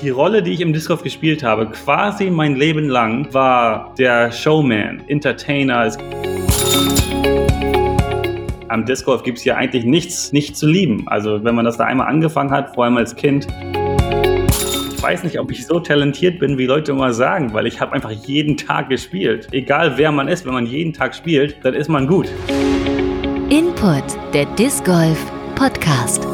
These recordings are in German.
Die Rolle, die ich im Disc Golf gespielt habe, quasi mein Leben lang, war der Showman, Entertainer. Am Disc Golf gibt es ja eigentlich nichts nicht zu lieben. Also wenn man das da einmal angefangen hat, vor allem als Kind, ich weiß nicht, ob ich so talentiert bin, wie Leute immer sagen, weil ich habe einfach jeden Tag gespielt. Egal wer man ist, wenn man jeden Tag spielt, dann ist man gut. Input, der Disc Golf Podcast.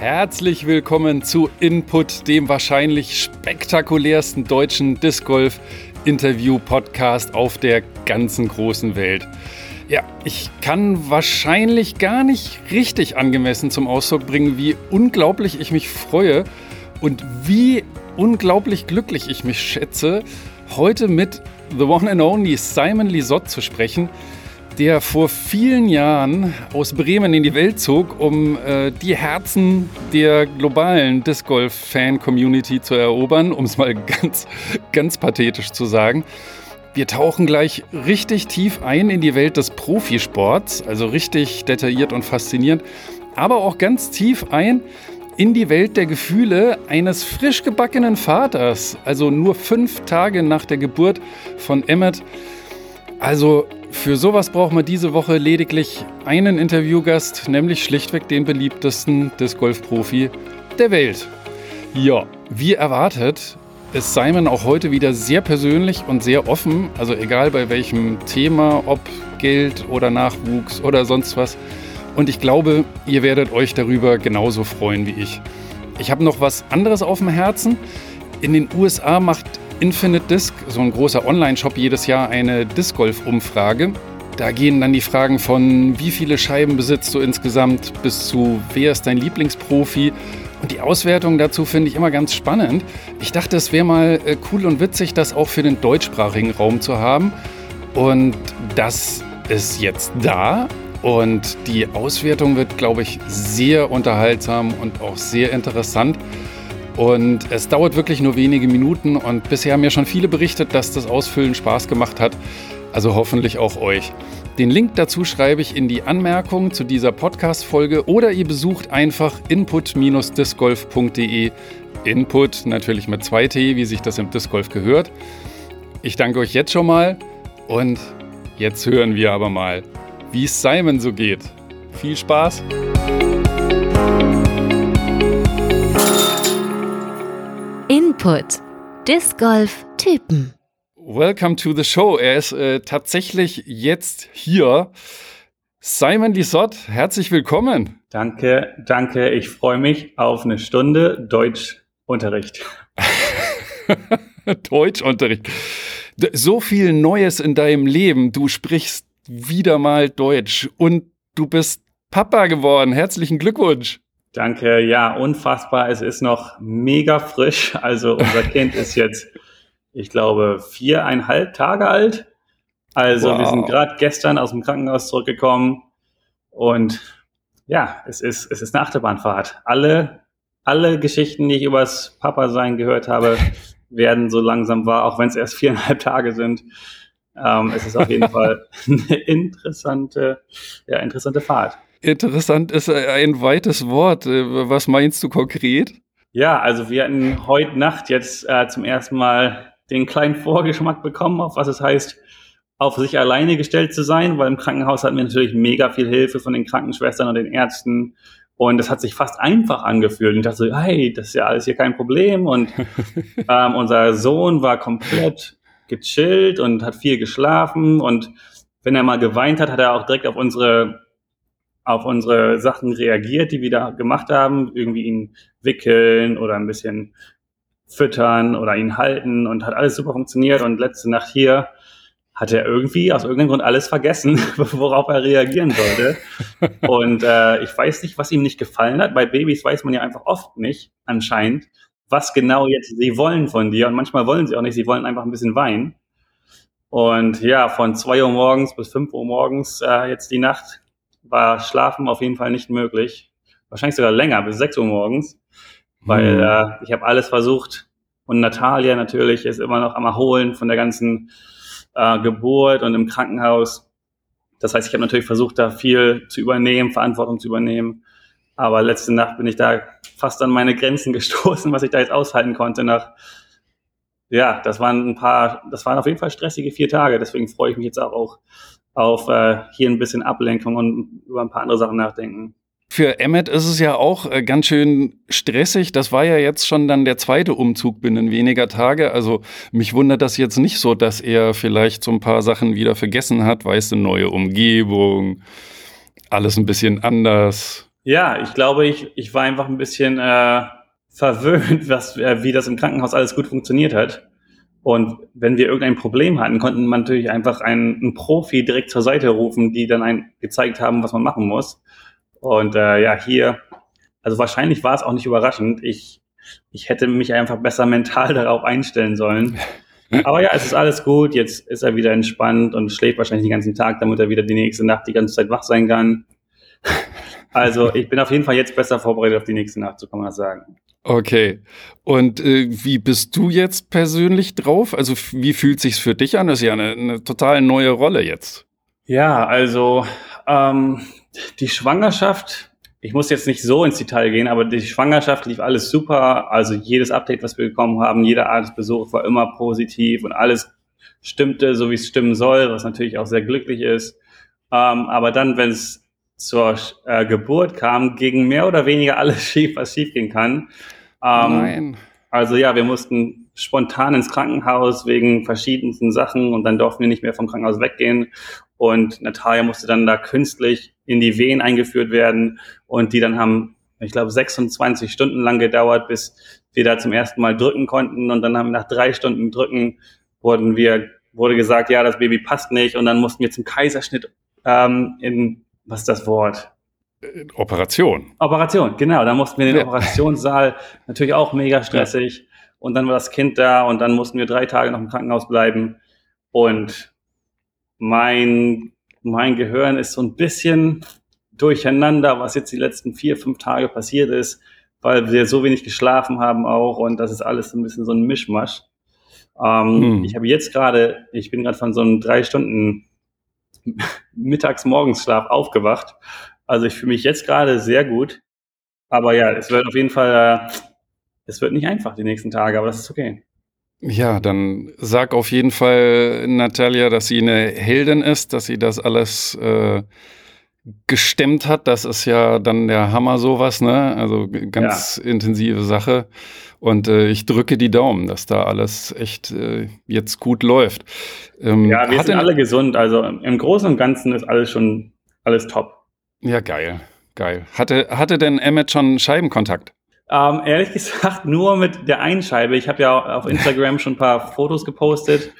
Herzlich willkommen zu Input, dem wahrscheinlich spektakulärsten deutschen Disc Golf Interview Podcast auf der ganzen großen Welt. Ja, ich kann wahrscheinlich gar nicht richtig angemessen zum Ausdruck bringen, wie unglaublich ich mich freue und wie unglaublich glücklich ich mich schätze, heute mit The One and Only Simon Lisotte zu sprechen der vor vielen Jahren aus Bremen in die Welt zog, um äh, die Herzen der globalen Disc Golf Fan Community zu erobern, um es mal ganz, ganz pathetisch zu sagen. Wir tauchen gleich richtig tief ein in die Welt des Profisports, also richtig detailliert und faszinierend, aber auch ganz tief ein in die Welt der Gefühle eines frisch gebackenen Vaters, also nur fünf Tage nach der Geburt von Emmett. Also für sowas braucht man diese Woche lediglich einen Interviewgast, nämlich schlichtweg den beliebtesten Disc Golf Profi der Welt. Ja, wie erwartet ist Simon auch heute wieder sehr persönlich und sehr offen, also egal bei welchem Thema, ob Geld oder Nachwuchs oder sonst was. Und ich glaube, ihr werdet euch darüber genauso freuen wie ich. Ich habe noch was anderes auf dem Herzen. In den USA macht Infinite Disc, so ein großer Online-Shop, jedes Jahr eine Disc Golf-Umfrage. Da gehen dann die Fragen von, wie viele Scheiben besitzt du insgesamt, bis zu, wer ist dein Lieblingsprofi. Und die Auswertung dazu finde ich immer ganz spannend. Ich dachte, es wäre mal äh, cool und witzig, das auch für den deutschsprachigen Raum zu haben. Und das ist jetzt da. Und die Auswertung wird, glaube ich, sehr unterhaltsam und auch sehr interessant. Und es dauert wirklich nur wenige Minuten und bisher haben mir schon viele berichtet, dass das Ausfüllen Spaß gemacht hat. Also hoffentlich auch euch. Den Link dazu schreibe ich in die Anmerkungen zu dieser Podcast-Folge oder ihr besucht einfach input-discgolf.de. Input natürlich mit zwei T, wie sich das im Disc Golf gehört. Ich danke euch jetzt schon mal und jetzt hören wir aber mal, wie es Simon so geht. Viel Spaß! Input. Disc Golf Typen. Welcome to the show. Er ist äh, tatsächlich jetzt hier. Simon Lisotte, herzlich willkommen. Danke, danke. Ich freue mich auf eine Stunde Deutschunterricht. Deutschunterricht. So viel Neues in deinem Leben. Du sprichst wieder mal Deutsch und du bist Papa geworden. Herzlichen Glückwunsch. Danke, ja, unfassbar. Es ist noch mega frisch. Also unser Kind ist jetzt, ich glaube, viereinhalb Tage alt. Also wow. wir sind gerade gestern aus dem Krankenhaus zurückgekommen und ja, es ist, es ist eine Achterbahnfahrt. Alle, alle Geschichten, die ich übers Papa-Sein gehört habe, werden so langsam wahr, auch wenn es erst viereinhalb Tage sind. Ähm, es ist auf jeden Fall eine interessante, ja, interessante Fahrt. Interessant ist ein weites Wort. Äh, was meinst du konkret? Ja, also wir hatten heute Nacht jetzt äh, zum ersten Mal den kleinen Vorgeschmack bekommen, auf was es heißt, auf sich alleine gestellt zu sein, weil im Krankenhaus hatten wir natürlich mega viel Hilfe von den Krankenschwestern und den Ärzten. Und es hat sich fast einfach angefühlt. Und ich dachte so, hey, das ist ja alles hier kein Problem. Und ähm, unser Sohn war komplett gechillt und hat viel geschlafen. Und wenn er mal geweint hat, hat er auch direkt auf unsere auf unsere Sachen reagiert, die wir da gemacht haben, irgendwie ihn wickeln oder ein bisschen füttern oder ihn halten und hat alles super funktioniert und letzte Nacht hier hat er irgendwie aus irgendeinem Grund alles vergessen, worauf er reagieren sollte. und äh, ich weiß nicht, was ihm nicht gefallen hat. Bei Babys weiß man ja einfach oft nicht, anscheinend, was genau jetzt sie wollen von dir. Und manchmal wollen sie auch nicht, sie wollen einfach ein bisschen weinen. Und ja, von zwei Uhr morgens bis fünf Uhr morgens äh, jetzt die Nacht war Schlafen auf jeden Fall nicht möglich. Wahrscheinlich sogar länger, bis 6 Uhr morgens. Weil mhm. äh, ich habe alles versucht. Und Natalia natürlich ist immer noch am Erholen von der ganzen äh, Geburt und im Krankenhaus. Das heißt, ich habe natürlich versucht, da viel zu übernehmen, Verantwortung zu übernehmen. Aber letzte Nacht bin ich da fast an meine Grenzen gestoßen, was ich da jetzt aushalten konnte nach, ja, das waren ein paar, das waren auf jeden Fall stressige vier Tage. Deswegen freue ich mich jetzt auch, auf äh, hier ein bisschen Ablenkung und über ein paar andere Sachen nachdenken. Für Emmet ist es ja auch äh, ganz schön stressig. Das war ja jetzt schon dann der zweite Umzug binnen weniger Tage. Also mich wundert das jetzt nicht so, dass er vielleicht so ein paar Sachen wieder vergessen hat. Weißt du, neue Umgebung, alles ein bisschen anders. Ja, ich glaube, ich, ich war einfach ein bisschen äh, verwöhnt, was, äh, wie das im Krankenhaus alles gut funktioniert hat. Und wenn wir irgendein Problem hatten, konnten man natürlich einfach einen, einen Profi direkt zur Seite rufen, die dann einen gezeigt haben, was man machen muss. Und äh, ja, hier, also wahrscheinlich war es auch nicht überraschend. Ich, ich hätte mich einfach besser mental darauf einstellen sollen. Aber ja, es ist alles gut. Jetzt ist er wieder entspannt und schläft wahrscheinlich den ganzen Tag, damit er wieder die nächste Nacht die ganze Zeit wach sein kann. Also ich bin auf jeden Fall jetzt besser vorbereitet auf die nächste Nacht, so kann man das sagen. Okay. Und äh, wie bist du jetzt persönlich drauf? Also wie fühlt sich's für dich an? Das ist ja eine, eine total neue Rolle jetzt. Ja, also ähm, die Schwangerschaft, ich muss jetzt nicht so ins Detail gehen, aber die Schwangerschaft lief alles super. Also jedes Update, was wir bekommen haben, jeder Arztbesuch war immer positiv und alles stimmte, so wie es stimmen soll, was natürlich auch sehr glücklich ist. Ähm, aber dann, wenn es zur äh, Geburt kam, ging mehr oder weniger alles schief, was schief gehen kann. Ähm, Nein. Also ja, wir mussten spontan ins Krankenhaus wegen verschiedensten Sachen und dann durften wir nicht mehr vom Krankenhaus weggehen. Und Natalia musste dann da künstlich in die Wehen eingeführt werden und die dann haben, ich glaube, 26 Stunden lang gedauert, bis wir da zum ersten Mal drücken konnten. Und dann haben nach drei Stunden Drücken wurden wir, wurde gesagt, ja, das Baby passt nicht. Und dann mussten wir zum Kaiserschnitt ähm, in, was ist das Wort? Operation. Operation, genau. Da mussten wir in den ja. Operationssaal, natürlich auch mega stressig. Ja. Und dann war das Kind da und dann mussten wir drei Tage noch im Krankenhaus bleiben. Und mein, mein Gehirn ist so ein bisschen durcheinander, was jetzt die letzten vier, fünf Tage passiert ist, weil wir so wenig geschlafen haben auch und das ist alles so ein bisschen so ein Mischmasch. Ähm, hm. Ich habe jetzt gerade, ich bin gerade von so einem drei Stunden Mittags-Morgensschlaf aufgewacht also ich fühle mich jetzt gerade sehr gut. Aber ja, es wird auf jeden Fall, äh, es wird nicht einfach die nächsten Tage, aber das ist okay. Ja, dann sag auf jeden Fall Natalia, dass sie eine Heldin ist, dass sie das alles äh, gestemmt hat. Das ist ja dann der Hammer sowas, ne? Also ganz ja. intensive Sache. Und äh, ich drücke die Daumen, dass da alles echt äh, jetzt gut läuft. Ähm, ja, wir sind alle gesund. Also im Großen und Ganzen ist alles schon alles top. Ja, geil, geil. Hatte, hatte denn Emmet schon Scheibenkontakt? Ähm, ehrlich gesagt, nur mit der einen Scheibe. Ich habe ja auf Instagram schon ein paar Fotos gepostet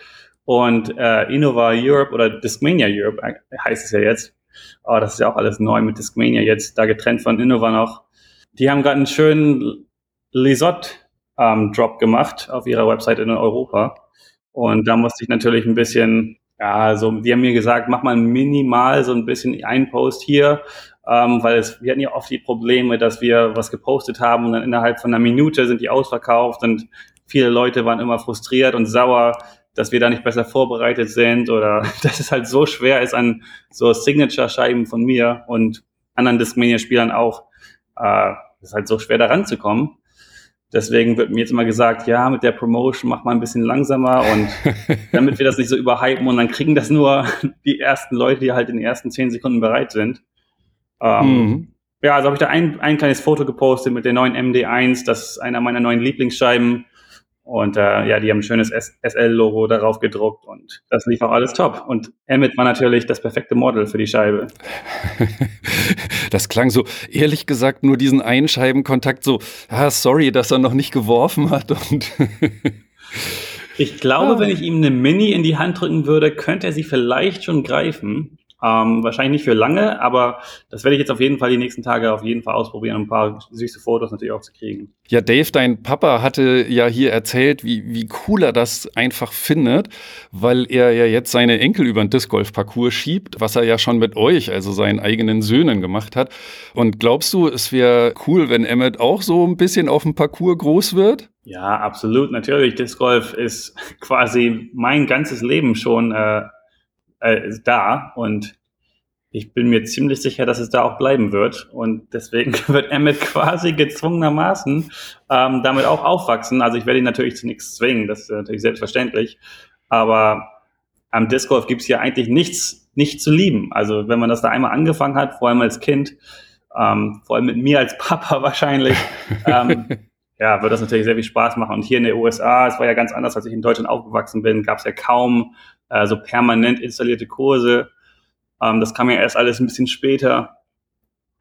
und äh, Innova Europe oder Discmania Europe äh, heißt es ja jetzt. Aber oh, das ist ja auch alles neu mit Discmania jetzt, da getrennt von Innova noch. Die haben gerade einen schönen Lisott-Drop ähm, gemacht auf ihrer Website in Europa. Und da musste ich natürlich ein bisschen ja, so, die haben mir gesagt, mach mal minimal so ein bisschen ein Post hier, ähm, weil es, wir hatten ja oft die Probleme, dass wir was gepostet haben und dann innerhalb von einer Minute sind die ausverkauft und viele Leute waren immer frustriert und sauer, dass wir da nicht besser vorbereitet sind oder dass es halt so schwer ist an so Signature-Scheiben von mir und anderen Discmania-Spielern auch, äh, ist halt so schwer da ranzukommen. Deswegen wird mir jetzt immer gesagt, ja, mit der Promotion mach mal ein bisschen langsamer und damit wir das nicht so überhypen und dann kriegen das nur die ersten Leute, die halt in den ersten zehn Sekunden bereit sind. Ähm, mhm. Ja, also habe ich da ein, ein kleines Foto gepostet mit der neuen MD1. Das ist einer meiner neuen Lieblingsscheiben. Und äh, ja, die haben ein schönes SL-Logo darauf gedruckt und das lief auch alles top. Und Emmet war natürlich das perfekte Model für die Scheibe. Das klang so, ehrlich gesagt, nur diesen Einscheibenkontakt so, ah, sorry, dass er noch nicht geworfen hat. Und ich glaube, ah. wenn ich ihm eine Mini in die Hand drücken würde, könnte er sie vielleicht schon greifen. Ähm, wahrscheinlich nicht für lange, aber das werde ich jetzt auf jeden Fall die nächsten Tage auf jeden Fall ausprobieren, um ein paar süße Fotos natürlich auch zu kriegen. Ja, Dave, dein Papa hatte ja hier erzählt, wie, wie cool er das einfach findet, weil er ja jetzt seine Enkel über den Disc Golf Parcours schiebt, was er ja schon mit euch, also seinen eigenen Söhnen gemacht hat. Und glaubst du, es wäre cool, wenn Emmett auch so ein bisschen auf dem Parcours groß wird? Ja, absolut. Natürlich. Disc Golf ist quasi mein ganzes Leben schon äh, äh, da und ich bin mir ziemlich sicher, dass es da auch bleiben wird. Und deswegen wird Emmett quasi gezwungenermaßen ähm, damit auch aufwachsen. Also ich werde ihn natürlich zu nichts zwingen, das ist natürlich selbstverständlich. Aber am Disc Golf gibt es ja eigentlich nichts, nicht zu lieben. Also wenn man das da einmal angefangen hat, vor allem als Kind, ähm, vor allem mit mir als Papa wahrscheinlich, ähm, ja, wird das natürlich sehr viel Spaß machen. Und hier in den USA, es war ja ganz anders, als ich in Deutschland aufgewachsen bin, gab es ja kaum äh, so permanent installierte Kurse. Ähm, das kam ja erst alles ein bisschen später.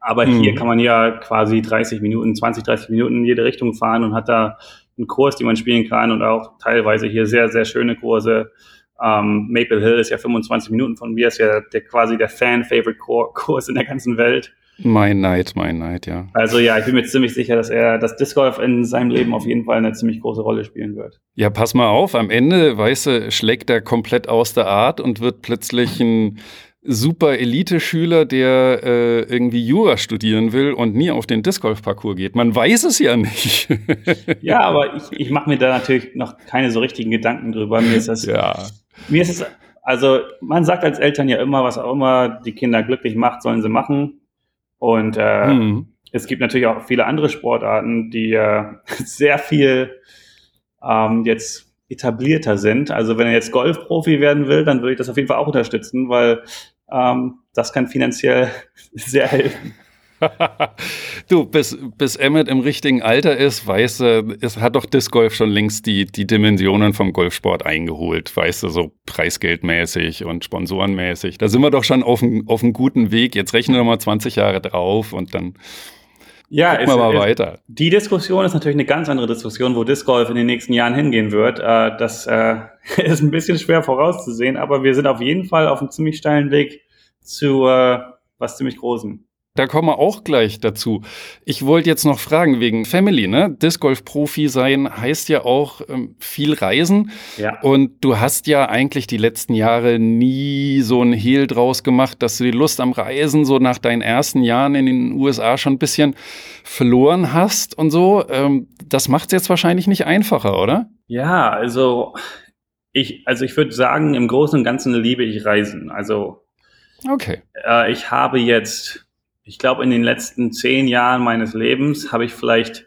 Aber mhm. hier kann man ja quasi 30 Minuten, 20, 30 Minuten in jede Richtung fahren und hat da einen Kurs, den man spielen kann und auch teilweise hier sehr, sehr schöne Kurse. Ähm, Maple Hill ist ja 25 Minuten von mir, ist ja der, quasi der Fan-Favorite-Kurs in der ganzen Welt. Mein Neid, mein Neid, ja. Also ja, ich bin mir ziemlich sicher, dass er das Disc Golf in seinem Leben auf jeden Fall eine ziemlich große Rolle spielen wird. Ja, pass mal auf, am Ende, weißt du, schlägt er komplett aus der Art und wird plötzlich ein super Elite-Schüler, der äh, irgendwie Jura studieren will und nie auf den Disc Golf Parcours geht. Man weiß es ja nicht. ja, aber ich, ich mache mir da natürlich noch keine so richtigen Gedanken drüber. Mir ist das, ja. mir ist es, also man sagt als Eltern ja immer, was auch immer die Kinder glücklich macht, sollen sie machen. Und äh, hm. es gibt natürlich auch viele andere Sportarten, die äh, sehr viel ähm, jetzt etablierter sind. Also wenn er jetzt Golfprofi werden will, dann würde ich das auf jeden Fall auch unterstützen, weil ähm, das kann finanziell sehr helfen. du, bis, bis Emmett im richtigen Alter ist, weißt du, es hat doch Disc Golf schon längst die, die Dimensionen vom Golfsport eingeholt, weißt du, so preisgeldmäßig und sponsorenmäßig. Da sind wir doch schon auf einem auf guten Weg. Jetzt rechnen wir mal 20 Jahre drauf und dann ja, gucken wir mal ist, weiter. Die Diskussion ist natürlich eine ganz andere Diskussion, wo Disc Golf in den nächsten Jahren hingehen wird. Äh, das äh, ist ein bisschen schwer vorauszusehen, aber wir sind auf jeden Fall auf einem ziemlich steilen Weg zu äh, was ziemlich Großem. Da kommen wir auch gleich dazu. Ich wollte jetzt noch fragen wegen Family, ne? Disc Golf Profi sein heißt ja auch ähm, viel reisen. Ja. Und du hast ja eigentlich die letzten Jahre nie so ein Hehl draus gemacht, dass du die Lust am Reisen so nach deinen ersten Jahren in den USA schon ein bisschen verloren hast und so. Ähm, das macht es jetzt wahrscheinlich nicht einfacher, oder? Ja, also ich, also ich würde sagen, im Großen und Ganzen liebe ich Reisen. Also okay. Äh, ich habe jetzt ich glaube, in den letzten zehn Jahren meines Lebens habe ich vielleicht,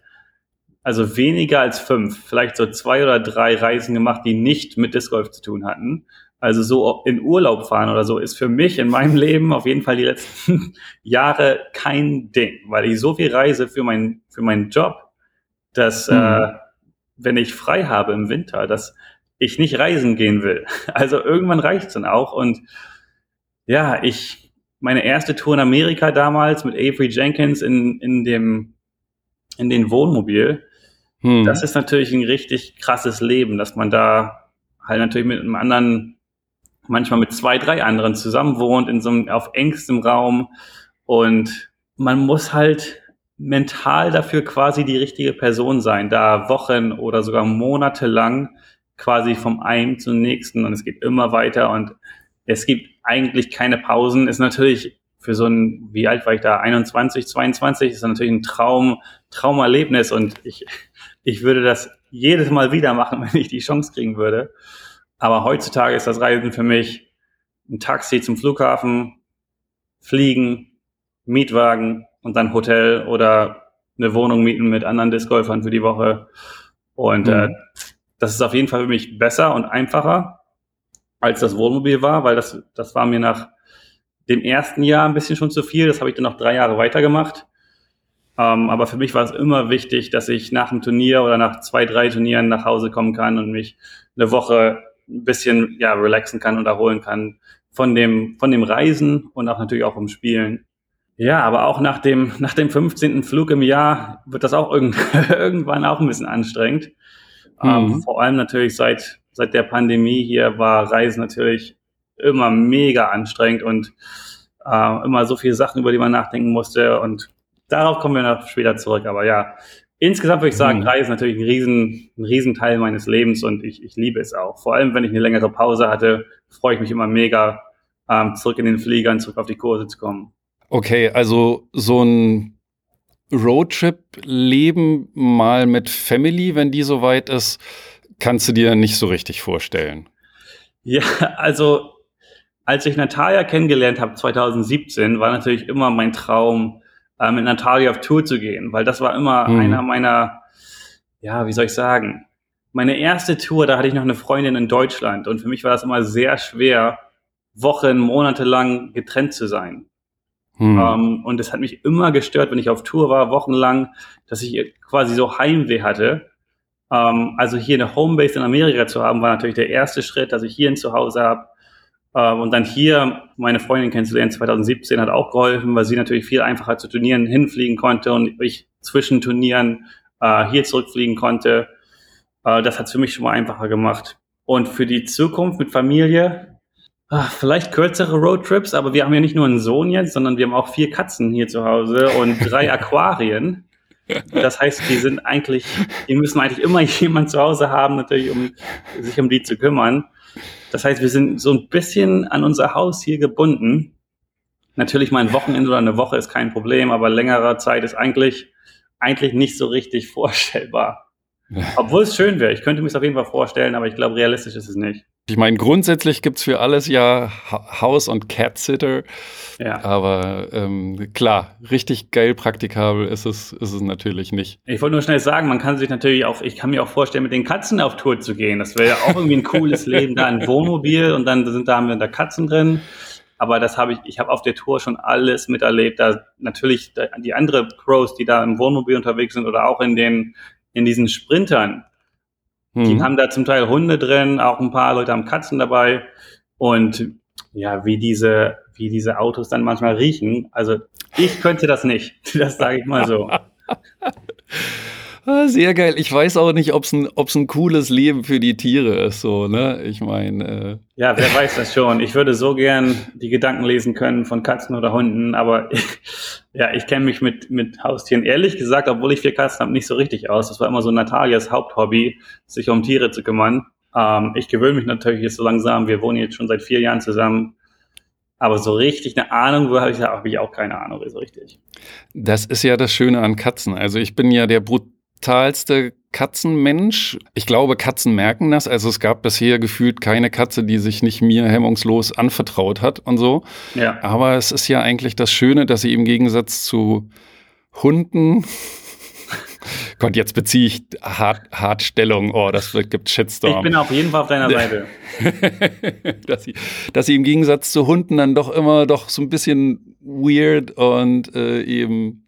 also weniger als fünf, vielleicht so zwei oder drei Reisen gemacht, die nicht mit Disc Golf zu tun hatten. Also so in Urlaub fahren oder so ist für mich in meinem Leben auf jeden Fall die letzten Jahre kein Ding, weil ich so viel reise für, mein, für meinen Job, dass mhm. äh, wenn ich frei habe im Winter, dass ich nicht reisen gehen will. Also irgendwann reicht's dann auch und ja, ich meine erste Tour in Amerika damals mit Avery Jenkins in, in dem, in den Wohnmobil. Hm. Das ist natürlich ein richtig krasses Leben, dass man da halt natürlich mit einem anderen, manchmal mit zwei, drei anderen zusammen wohnt, in so einem, auf engstem Raum. Und man muss halt mental dafür quasi die richtige Person sein, da Wochen oder sogar Monate lang quasi vom einen zum nächsten und es geht immer weiter und es gibt eigentlich keine Pausen. Ist natürlich für so ein, wie alt war ich da, 21, 22, ist natürlich ein Traum, Traumerlebnis und ich, ich würde das jedes Mal wieder machen, wenn ich die Chance kriegen würde. Aber heutzutage ist das Reisen für mich ein Taxi zum Flughafen, Fliegen, Mietwagen und dann Hotel oder eine Wohnung mieten mit anderen Discgolfern für die Woche. Und mhm. äh, das ist auf jeden Fall für mich besser und einfacher als das Wohnmobil war, weil das, das war mir nach dem ersten Jahr ein bisschen schon zu viel. Das habe ich dann noch drei Jahre weitergemacht. Ähm, aber für mich war es immer wichtig, dass ich nach dem Turnier oder nach zwei, drei Turnieren nach Hause kommen kann und mich eine Woche ein bisschen ja, relaxen kann und erholen kann von dem, von dem Reisen und auch natürlich auch vom Spielen. Ja, aber auch nach dem, nach dem 15. Flug im Jahr wird das auch irgendwann auch ein bisschen anstrengend. Ähm, mhm. Ähm, vor allem natürlich seit seit der Pandemie hier war Reisen natürlich immer mega anstrengend und äh, immer so viele Sachen, über die man nachdenken musste. Und darauf kommen wir noch später zurück. Aber ja, insgesamt würde ich sagen, mhm. Reisen ist natürlich ein riesen, ein riesen Teil meines Lebens und ich, ich liebe es auch. Vor allem, wenn ich eine längere Pause hatte, freue ich mich immer mega, ähm, zurück in den Fliegern, zurück auf die Kurse zu kommen. Okay, also so ein Roadtrip-Leben mal mit Family, wenn die soweit ist, kannst du dir nicht so richtig vorstellen. Ja, also als ich Natalia kennengelernt habe 2017, war natürlich immer mein Traum, äh, mit Natalia auf Tour zu gehen, weil das war immer mhm. einer meiner, ja, wie soll ich sagen, meine erste Tour, da hatte ich noch eine Freundin in Deutschland und für mich war das immer sehr schwer, Wochen, Monate lang getrennt zu sein. Mhm. Ähm, und es hat mich immer gestört, wenn ich auf Tour war, wochenlang, dass ich quasi so Heimweh hatte. Ähm, also hier eine Homebase in Amerika zu haben, war natürlich der erste Schritt, dass ich hier ein Zuhause habe. Ähm, und dann hier meine Freundin kennenzulernen 2017 hat auch geholfen, weil sie natürlich viel einfacher zu Turnieren hinfliegen konnte und ich zwischen Turnieren äh, hier zurückfliegen konnte. Äh, das hat es für mich schon mal einfacher gemacht. Und für die Zukunft mit Familie, ach, vielleicht kürzere Roadtrips, aber wir haben ja nicht nur einen Sohn jetzt, sondern wir haben auch vier Katzen hier zu Hause und drei Aquarien. Das heißt, die sind eigentlich, die müssen eigentlich immer jemand zu Hause haben, natürlich, um sich um die zu kümmern. Das heißt, wir sind so ein bisschen an unser Haus hier gebunden. Natürlich mal ein Wochenende oder eine Woche ist kein Problem, aber längere Zeit ist eigentlich, eigentlich nicht so richtig vorstellbar. Obwohl es schön wäre. Ich könnte mir es auf jeden Fall vorstellen, aber ich glaube, realistisch ist es nicht. Ich meine, grundsätzlich gibt es für alles ja Haus- und Cat-Sitter. Ja. Aber ähm, klar, richtig geil praktikabel ist es, ist es natürlich nicht. Ich wollte nur schnell sagen, man kann sich natürlich auch, ich kann mir auch vorstellen, mit den Katzen auf Tour zu gehen. Das wäre ja auch irgendwie ein cooles Leben, da ein Wohnmobil und dann sind da haben wir da Katzen drin. Aber das habe ich, ich habe auf der Tour schon alles miterlebt. Da natürlich die andere Pros, die da im Wohnmobil unterwegs sind oder auch in den in diesen Sprintern, mhm. die haben da zum Teil Hunde drin, auch ein paar Leute haben Katzen dabei. Und ja, wie diese, wie diese Autos dann manchmal riechen. Also ich könnte das nicht. Das sage ich mal so. Ah, sehr geil. Ich weiß auch nicht, ob es ein, ob's ein cooles Leben für die Tiere ist, so, ne? Ich meine. Äh ja, wer weiß das schon. Ich würde so gern die Gedanken lesen können von Katzen oder Hunden, aber ich, ja, ich kenne mich mit, mit Haustieren ehrlich gesagt, obwohl ich vier Katzen habe, nicht so richtig aus. Das war immer so Natalias Haupthobby, sich um Tiere zu kümmern. Ähm, ich gewöhne mich natürlich jetzt so langsam. Wir wohnen jetzt schon seit vier Jahren zusammen. Aber so richtig eine Ahnung, wo habe ich, hab ich auch keine Ahnung, so richtig. Das ist ja das Schöne an Katzen. Also ich bin ja der Brut brutalste Katzenmensch. Ich glaube, Katzen merken das. Also es gab bisher gefühlt keine Katze, die sich nicht mir hemmungslos anvertraut hat und so. Ja. Aber es ist ja eigentlich das Schöne, dass sie im Gegensatz zu Hunden Gott, jetzt beziehe ich hart, hart Stellung. Oh, das wird, gibt Shitstorm. Ich bin auf jeden Fall auf deiner Seite. dass, sie, dass sie im Gegensatz zu Hunden dann doch immer doch so ein bisschen weird und äh, eben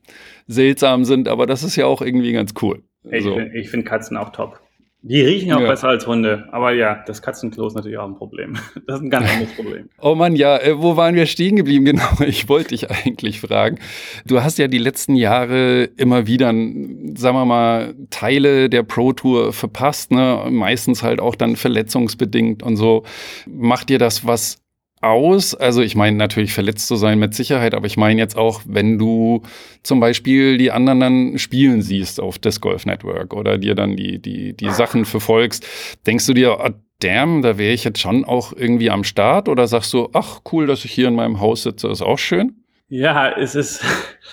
seltsam sind, aber das ist ja auch irgendwie ganz cool. Ich, so. ich finde Katzen auch top. Die riechen auch ja. besser als Hunde. Aber ja, das Katzenklo ist natürlich auch ein Problem. Das ist ein ganz anderes Problem. Oh Mann, ja, äh, wo waren wir stehen geblieben? Genau, ich wollte dich eigentlich fragen. Du hast ja die letzten Jahre immer wieder, sagen wir mal, Teile der Pro Tour verpasst, ne? Meistens halt auch dann verletzungsbedingt und so. Macht dir das was aus? Also ich meine natürlich verletzt zu sein mit Sicherheit, aber ich meine jetzt auch, wenn du zum Beispiel die anderen dann spielen siehst auf Disc Golf Network oder dir dann die, die, die Sachen verfolgst, denkst du dir, oh, damn, da wäre ich jetzt schon auch irgendwie am Start oder sagst du, ach cool, dass ich hier in meinem Haus sitze, ist auch schön? Ja, es ist,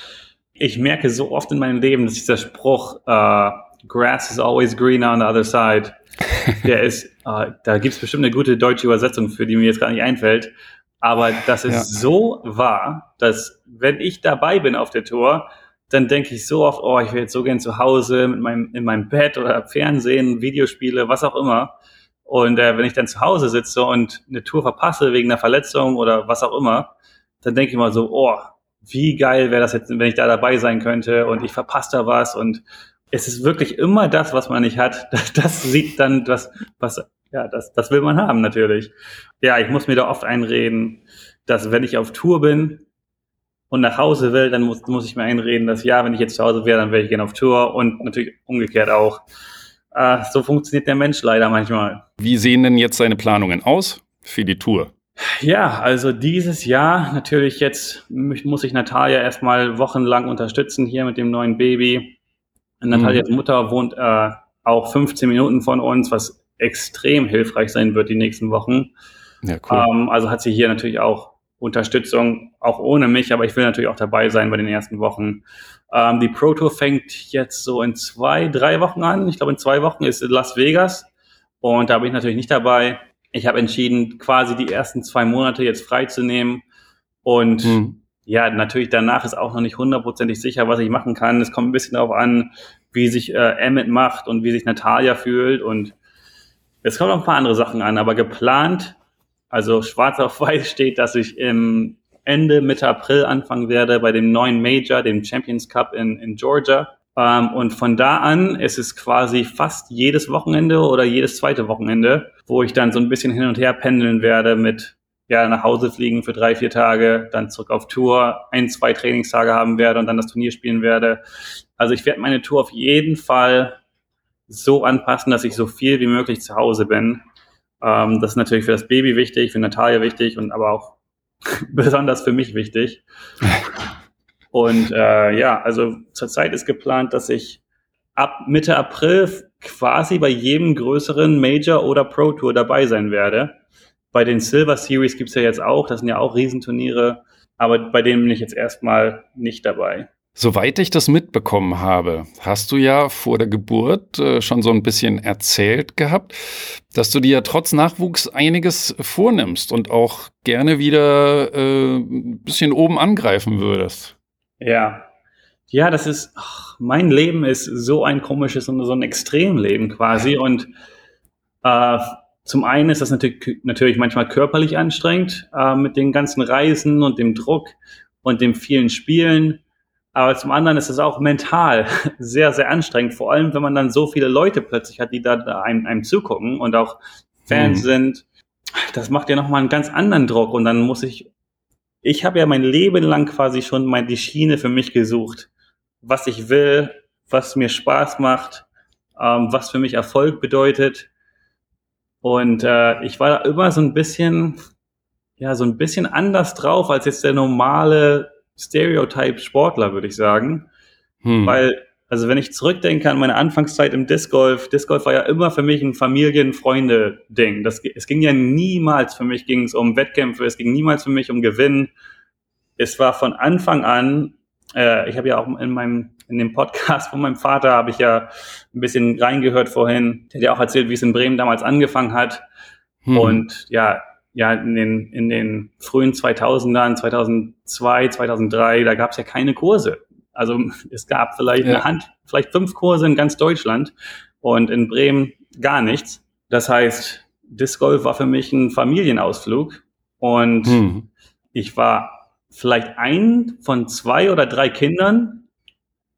ich merke so oft in meinem Leben, dass dieser Spruch, uh, grass is always greener on the other side, der ist, äh, da gibt es bestimmt eine gute deutsche Übersetzung, für die mir jetzt gar nicht einfällt. Aber das ist ja. so wahr, dass wenn ich dabei bin auf der Tour, dann denke ich so oft, oh, ich wäre jetzt so gern zu Hause mit meinem, in meinem Bett oder Fernsehen, Videospiele, was auch immer. Und äh, wenn ich dann zu Hause sitze und eine Tour verpasse wegen einer Verletzung oder was auch immer, dann denke ich mal so, oh, wie geil wäre das jetzt, wenn ich da dabei sein könnte und ich verpasse da was und es ist wirklich immer das, was man nicht hat. Das, das sieht dann das, was, ja, das, das will man haben natürlich. Ja, ich muss mir da oft einreden, dass wenn ich auf Tour bin und nach Hause will, dann muss, muss ich mir einreden, dass ja, wenn ich jetzt zu Hause wäre, dann wäre ich gerne auf Tour und natürlich umgekehrt auch. Äh, so funktioniert der Mensch leider manchmal. Wie sehen denn jetzt seine Planungen aus für die Tour? Ja, also dieses Jahr natürlich jetzt muss ich Natalia erstmal wochenlang unterstützen hier mit dem neuen Baby. Natalias mhm. Mutter wohnt äh, auch 15 Minuten von uns, was extrem hilfreich sein wird die nächsten Wochen. Ja, cool. Ähm, also hat sie hier natürlich auch Unterstützung, auch ohne mich, aber ich will natürlich auch dabei sein bei den ersten Wochen. Ähm, die Pro Tour fängt jetzt so in zwei, drei Wochen an. Ich glaube, in zwei Wochen ist Las Vegas und da bin ich natürlich nicht dabei. ich habe entschieden, quasi die ersten zwei Monate jetzt freizunehmen und hm. Ja, natürlich danach ist auch noch nicht hundertprozentig sicher, was ich machen kann. Es kommt ein bisschen darauf an, wie sich äh, Emmett macht und wie sich Natalia fühlt und es kommt noch ein paar andere Sachen an, aber geplant, also schwarz auf weiß steht, dass ich im Ende, Mitte April anfangen werde bei dem neuen Major, dem Champions Cup in, in Georgia. Ähm, und von da an ist es quasi fast jedes Wochenende oder jedes zweite Wochenende, wo ich dann so ein bisschen hin und her pendeln werde mit ja, nach Hause fliegen für drei, vier Tage, dann zurück auf Tour, ein, zwei Trainingstage haben werde und dann das Turnier spielen werde. Also ich werde meine Tour auf jeden Fall so anpassen, dass ich so viel wie möglich zu Hause bin. Ähm, das ist natürlich für das Baby wichtig, für Natalia wichtig und aber auch besonders für mich wichtig. Und äh, ja, also zurzeit ist geplant, dass ich ab Mitte April quasi bei jedem größeren Major oder Pro Tour dabei sein werde. Bei den Silver Series gibt's ja jetzt auch, das sind ja auch Riesenturniere, aber bei denen bin ich jetzt erstmal nicht dabei. Soweit ich das mitbekommen habe, hast du ja vor der Geburt äh, schon so ein bisschen erzählt gehabt, dass du dir trotz Nachwuchs einiges vornimmst und auch gerne wieder äh, ein bisschen oben angreifen würdest. Ja. Ja, das ist, ach, mein Leben ist so ein komisches und so ein Extremleben quasi. Und äh, zum einen ist das natürlich, natürlich manchmal körperlich anstrengend äh, mit den ganzen Reisen und dem Druck und dem vielen Spielen. Aber zum anderen ist es auch mental sehr, sehr anstrengend, vor allem wenn man dann so viele Leute plötzlich hat, die da einem, einem zugucken und auch Fans mhm. sind. Das macht ja nochmal einen ganz anderen Druck und dann muss ich ich habe ja mein Leben lang quasi schon mal die Schiene für mich gesucht, was ich will, was mir Spaß macht, ähm, was für mich Erfolg bedeutet. Und äh, ich war da immer so ein bisschen, ja, so ein bisschen anders drauf als jetzt der normale Stereotype-Sportler, würde ich sagen. Hm. Weil also wenn ich zurückdenke an meine Anfangszeit im Disc Golf, Disc Golf war ja immer für mich ein Familien-Freunde-Ding. es ging ja niemals für mich ging es um Wettkämpfe, es ging niemals für mich um Gewinn. Es war von Anfang an, äh, ich habe ja auch in meinem in dem Podcast von meinem Vater habe ich ja ein bisschen reingehört vorhin. Der hat ja auch erzählt, wie es in Bremen damals angefangen hat. Hm. Und ja, ja, in den, in den frühen 2000ern, 2002, 2003, da gab es ja keine Kurse. Also es gab vielleicht ja. eine Hand, vielleicht fünf Kurse in ganz Deutschland und in Bremen gar nichts. Das heißt, Disc Golf war für mich ein Familienausflug und hm. ich war vielleicht ein von zwei oder drei Kindern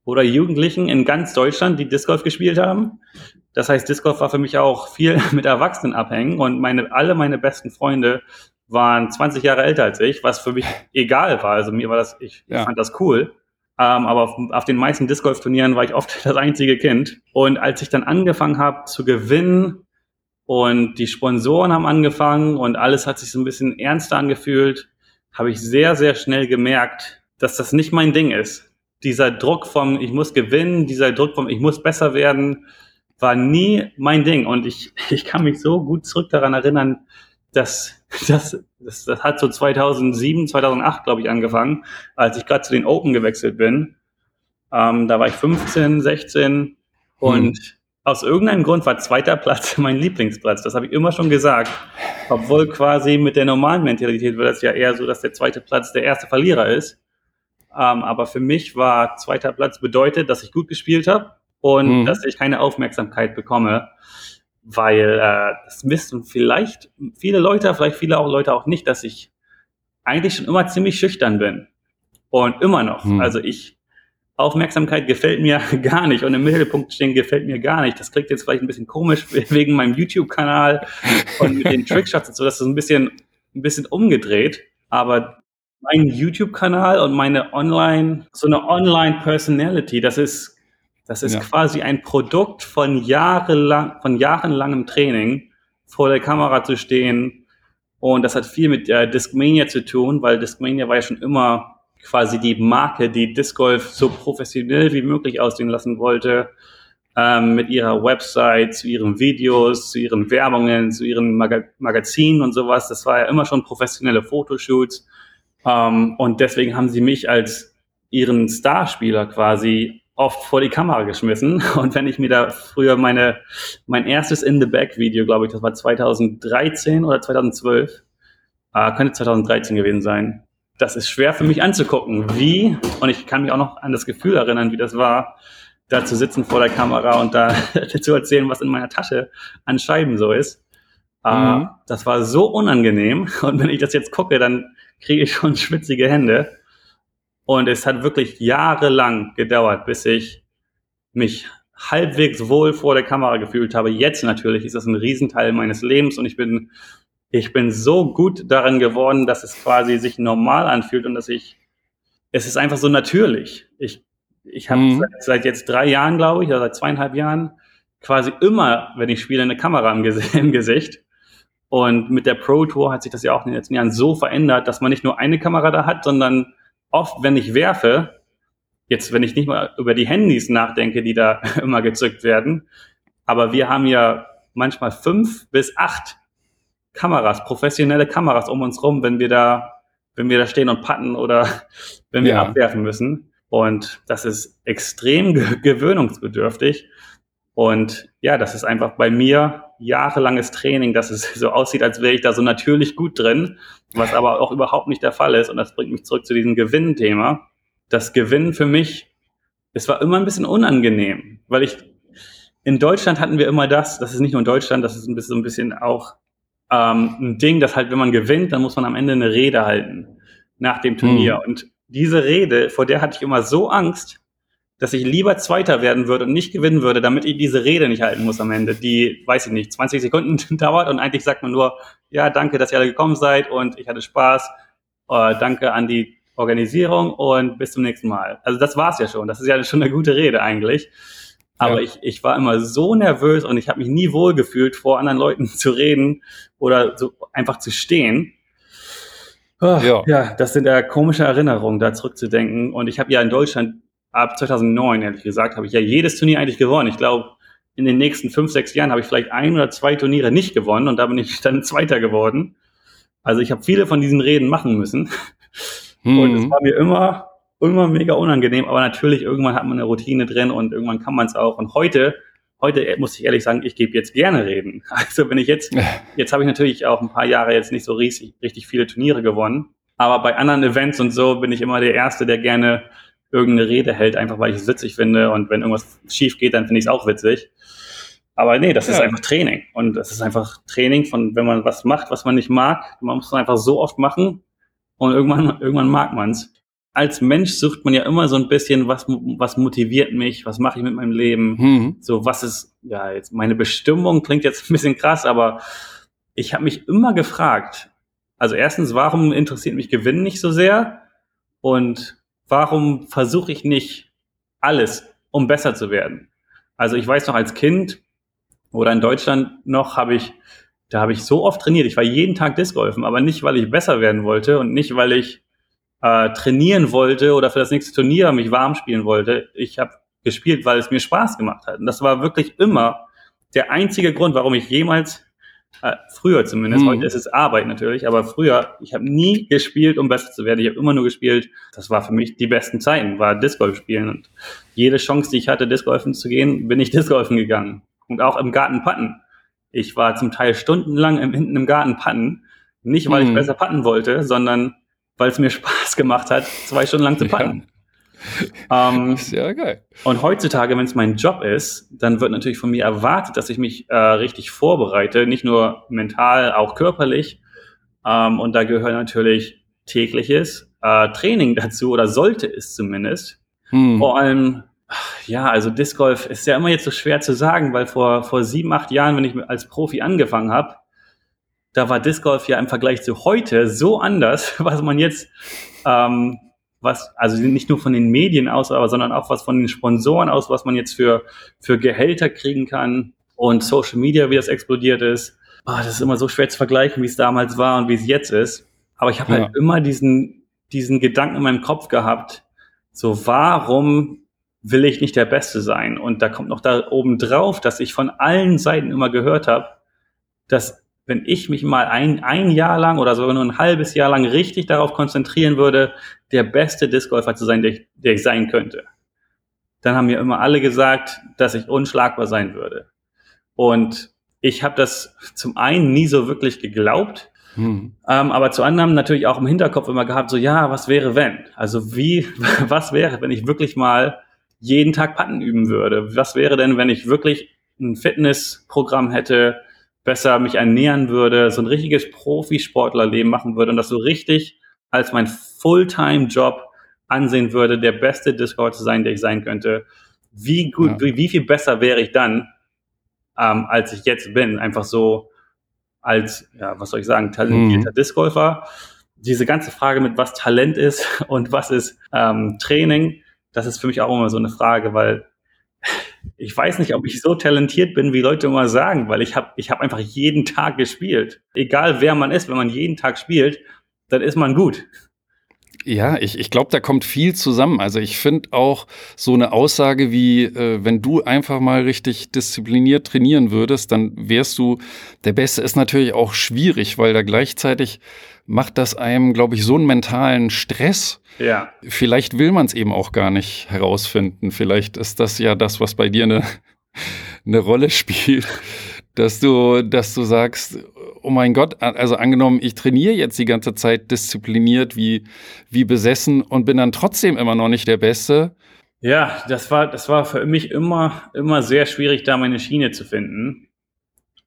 oder Jugendlichen in ganz Deutschland, die Disc Golf gespielt haben. Das heißt, Disc Golf war für mich auch viel mit Erwachsenen abhängen und meine, alle meine besten Freunde waren 20 Jahre älter als ich, was für mich egal war. Also mir war das, ich, ja. fand das cool. Ähm, aber auf, auf, den meisten Disc Golf Turnieren war ich oft das einzige Kind. Und als ich dann angefangen habe zu gewinnen und die Sponsoren haben angefangen und alles hat sich so ein bisschen ernster angefühlt, habe ich sehr, sehr schnell gemerkt, dass das nicht mein Ding ist. Dieser Druck vom ich muss gewinnen, dieser Druck vom ich muss besser werden, war nie mein Ding. Und ich, ich kann mich so gut zurück daran erinnern, dass das, das, das hat so 2007, 2008, glaube ich, angefangen, als ich gerade zu den Open gewechselt bin. Ähm, da war ich 15, 16 und hm. aus irgendeinem Grund war zweiter Platz mein Lieblingsplatz. Das habe ich immer schon gesagt. Obwohl quasi mit der normalen Mentalität wird das ja eher so, dass der zweite Platz der erste Verlierer ist. Ähm, aber für mich war zweiter Platz bedeutet, dass ich gut gespielt habe und hm. dass ich keine Aufmerksamkeit bekomme weil äh, das wissen vielleicht viele Leute, vielleicht viele auch Leute auch nicht, dass ich eigentlich schon immer ziemlich schüchtern bin. Und immer noch. Hm. Also ich, Aufmerksamkeit gefällt mir gar nicht und im Mittelpunkt stehen gefällt mir gar nicht. Das klingt jetzt vielleicht ein bisschen komisch wegen meinem YouTube-Kanal und mit den Trickshots und so, das ist ein bisschen, ein bisschen umgedreht. Aber mein YouTube-Kanal und meine Online, so eine Online-Personality, das ist das ist ja. quasi ein Produkt von jahrelang, von jahrenlangem Training, vor der Kamera zu stehen. Und das hat viel mit äh, Discmania zu tun, weil Discmania war ja schon immer quasi die Marke, die Disc Golf so professionell wie möglich aussehen lassen wollte. Ähm, mit ihrer Website, zu ihren Videos, zu ihren Werbungen, zu ihren Mag Magazinen und sowas. Das war ja immer schon professionelle Fotoshoots. Ähm, und deswegen haben sie mich als ihren Starspieler quasi oft vor die Kamera geschmissen. Und wenn ich mir da früher meine, mein erstes In the Back Video, glaube ich, das war 2013 oder 2012, äh, könnte 2013 gewesen sein. Das ist schwer für mich anzugucken. Wie, und ich kann mich auch noch an das Gefühl erinnern, wie das war, da zu sitzen vor der Kamera und da zu erzählen, was in meiner Tasche an Scheiben so ist. Äh, mhm. das war so unangenehm. Und wenn ich das jetzt gucke, dann kriege ich schon schwitzige Hände. Und es hat wirklich jahrelang gedauert, bis ich mich halbwegs wohl vor der Kamera gefühlt habe. Jetzt natürlich ist das ein Riesenteil meines Lebens und ich bin, ich bin so gut darin geworden, dass es quasi sich normal anfühlt und dass ich, es ist einfach so natürlich. Ich, ich habe mhm. seit, seit, jetzt drei Jahren, glaube ich, oder seit zweieinhalb Jahren, quasi immer, wenn ich spiele, eine Kamera im, im Gesicht. Und mit der Pro Tour hat sich das ja auch in den letzten Jahren so verändert, dass man nicht nur eine Kamera da hat, sondern oft, wenn ich werfe, jetzt, wenn ich nicht mal über die Handys nachdenke, die da immer gezückt werden, aber wir haben ja manchmal fünf bis acht Kameras, professionelle Kameras um uns rum, wenn wir da, wenn wir da stehen und patten oder wenn wir ja. abwerfen müssen. Und das ist extrem gewöhnungsbedürftig. Und ja, das ist einfach bei mir jahrelanges Training, dass es so aussieht, als wäre ich da so natürlich gut drin, was aber auch überhaupt nicht der Fall ist. Und das bringt mich zurück zu diesem Gewinnen-Thema. Das Gewinnen für mich, es war immer ein bisschen unangenehm, weil ich in Deutschland hatten wir immer das, das ist nicht nur in Deutschland, das ist ein bisschen, so ein bisschen auch ähm, ein Ding, dass halt, wenn man gewinnt, dann muss man am Ende eine Rede halten nach dem Turnier. Mhm. Und diese Rede, vor der hatte ich immer so Angst, dass ich lieber Zweiter werden würde und nicht gewinnen würde, damit ich diese Rede nicht halten muss am Ende, die, weiß ich nicht, 20 Sekunden dauert und eigentlich sagt man nur, ja, danke, dass ihr alle gekommen seid und ich hatte Spaß, äh, danke an die Organisierung und bis zum nächsten Mal. Also das war's ja schon, das ist ja schon eine gute Rede eigentlich. Aber ja. ich, ich war immer so nervös und ich habe mich nie wohl gefühlt, vor anderen Leuten zu reden oder so einfach zu stehen. Oh, ja. ja, das sind ja komische Erinnerungen, da zurückzudenken. Und ich habe ja in Deutschland ab 2009, ehrlich gesagt, habe ich ja jedes Turnier eigentlich gewonnen. Ich glaube, in den nächsten fünf, sechs Jahren habe ich vielleicht ein oder zwei Turniere nicht gewonnen und da bin ich dann Zweiter geworden. Also ich habe viele von diesen Reden machen müssen. Hm. Und es war mir immer, immer mega unangenehm, aber natürlich irgendwann hat man eine Routine drin und irgendwann kann man es auch. Und heute, heute muss ich ehrlich sagen, ich gebe jetzt gerne Reden. Also wenn ich jetzt, jetzt habe ich natürlich auch ein paar Jahre jetzt nicht so riesig, richtig viele Turniere gewonnen. Aber bei anderen Events und so bin ich immer der Erste, der gerne irgendeine Rede hält, einfach weil ich es witzig finde. Und wenn irgendwas schief geht, dann finde ich es auch witzig. Aber nee, das ja. ist einfach Training. Und das ist einfach Training von, wenn man was macht, was man nicht mag, man muss es einfach so oft machen und irgendwann, irgendwann mag man es. Als Mensch sucht man ja immer so ein bisschen, was, was motiviert mich, was mache ich mit meinem Leben, mhm. so was ist, ja, jetzt meine Bestimmung klingt jetzt ein bisschen krass, aber ich habe mich immer gefragt, also erstens, warum interessiert mich Gewinnen nicht so sehr? Und warum versuche ich nicht alles, um besser zu werden? Also ich weiß noch als Kind oder in Deutschland noch habe ich, da habe ich so oft trainiert. Ich war jeden Tag Disc golfen, aber nicht, weil ich besser werden wollte und nicht, weil ich äh, trainieren wollte oder für das nächste Turnier mich warm spielen wollte. Ich habe gespielt, weil es mir Spaß gemacht hat. Und das war wirklich immer der einzige Grund, warum ich jemals äh, früher zumindest, mhm. heute ist es Arbeit natürlich, aber früher, ich habe nie gespielt, um besser zu werden. Ich habe immer nur gespielt, das war für mich die besten Zeiten, war Disc Golf spielen. Und jede Chance, die ich hatte, Disc Golfen zu gehen, bin ich Disc Golfen gegangen. Und auch im Garten patten. Ich war zum Teil stundenlang im, hinten im Garten patten. Nicht, weil mhm. ich besser patten wollte, sondern weil es mir Spaß gemacht hat, zwei Stunden lang zu patten. Ja. Ähm, Sehr geil. Und heutzutage, wenn es mein Job ist, dann wird natürlich von mir erwartet, dass ich mich äh, richtig vorbereite, nicht nur mental, auch körperlich. Ähm, und da gehört natürlich tägliches äh, Training dazu oder sollte es zumindest. Hm. Vor allem, ja, also Disc Golf ist ja immer jetzt so schwer zu sagen, weil vor, vor sieben, acht Jahren, wenn ich als Profi angefangen habe, da war Disc Golf ja im Vergleich zu heute so anders, was man jetzt ähm, was, also nicht nur von den Medien aus, aber sondern auch was von den Sponsoren aus, was man jetzt für, für Gehälter kriegen kann und Social Media, wie das explodiert ist. Oh, das ist immer so schwer zu vergleichen, wie es damals war und wie es jetzt ist. Aber ich habe halt ja. halt immer diesen, diesen Gedanken in meinem Kopf gehabt, so warum will ich nicht der Beste sein? Und da kommt noch da oben drauf, dass ich von allen Seiten immer gehört habe, dass wenn ich mich mal ein, ein Jahr lang oder sogar nur ein halbes Jahr lang richtig darauf konzentrieren würde, der beste Discgolfer zu sein, der ich, der ich sein könnte, dann haben mir immer alle gesagt, dass ich unschlagbar sein würde. Und ich habe das zum einen nie so wirklich geglaubt, hm. Ähm, aber zu anderem natürlich auch im Hinterkopf immer gehabt, so ja, was wäre wenn? Also wie, was wäre, wenn ich wirklich mal jeden Tag Patten üben würde? Was wäre denn, wenn ich wirklich ein Fitnessprogramm hätte, besser mich ernähren würde, so ein richtiges Profisportlerleben machen würde und das so richtig als mein Fulltime-Job ansehen würde, der beste Discord zu sein, der ich sein könnte. Wie gut, ja. wie, wie viel besser wäre ich dann, ähm, als ich jetzt bin? Einfach so als, ja, was soll ich sagen, talentierter mhm. Discgolfer. Diese ganze Frage mit was Talent ist und was ist ähm, Training, das ist für mich auch immer so eine Frage, weil ich weiß nicht, ob ich so talentiert bin, wie Leute immer sagen, weil ich habe ich hab einfach jeden Tag gespielt. Egal wer man ist, wenn man jeden Tag spielt, dann ist man gut. Ja, ich, ich glaube, da kommt viel zusammen. Also ich finde auch so eine Aussage wie, äh, wenn du einfach mal richtig diszipliniert trainieren würdest, dann wärst du der Beste, ist natürlich auch schwierig, weil da gleichzeitig macht das einem, glaube ich, so einen mentalen Stress. Ja. Vielleicht will man es eben auch gar nicht herausfinden. Vielleicht ist das ja das, was bei dir eine, eine Rolle spielt, dass du, dass du sagst, oh mein Gott, also angenommen, ich trainiere jetzt die ganze Zeit diszipliniert wie, wie besessen und bin dann trotzdem immer noch nicht der Beste. Ja, das war, das war für mich immer, immer sehr schwierig, da meine Schiene zu finden.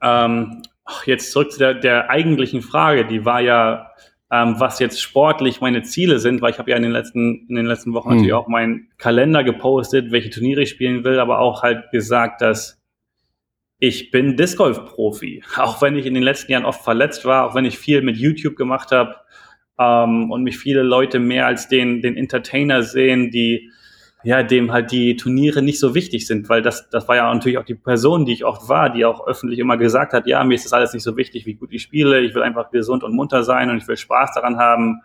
Ähm, jetzt zurück zu der, der eigentlichen Frage, die war ja, ähm, was jetzt sportlich meine Ziele sind, weil ich habe ja in den letzten, in den letzten Wochen mhm. natürlich auch meinen Kalender gepostet, welche Turniere ich spielen will, aber auch halt gesagt, dass ich bin Disc Golf Profi, auch wenn ich in den letzten Jahren oft verletzt war, auch wenn ich viel mit YouTube gemacht habe ähm, und mich viele Leute mehr als den, den Entertainer sehen, die ja, dem halt die Turniere nicht so wichtig sind, weil das, das war ja natürlich auch die Person, die ich oft war, die auch öffentlich immer gesagt hat, ja, mir ist das alles nicht so wichtig, wie gut ich spiele, ich will einfach gesund und munter sein und ich will Spaß daran haben.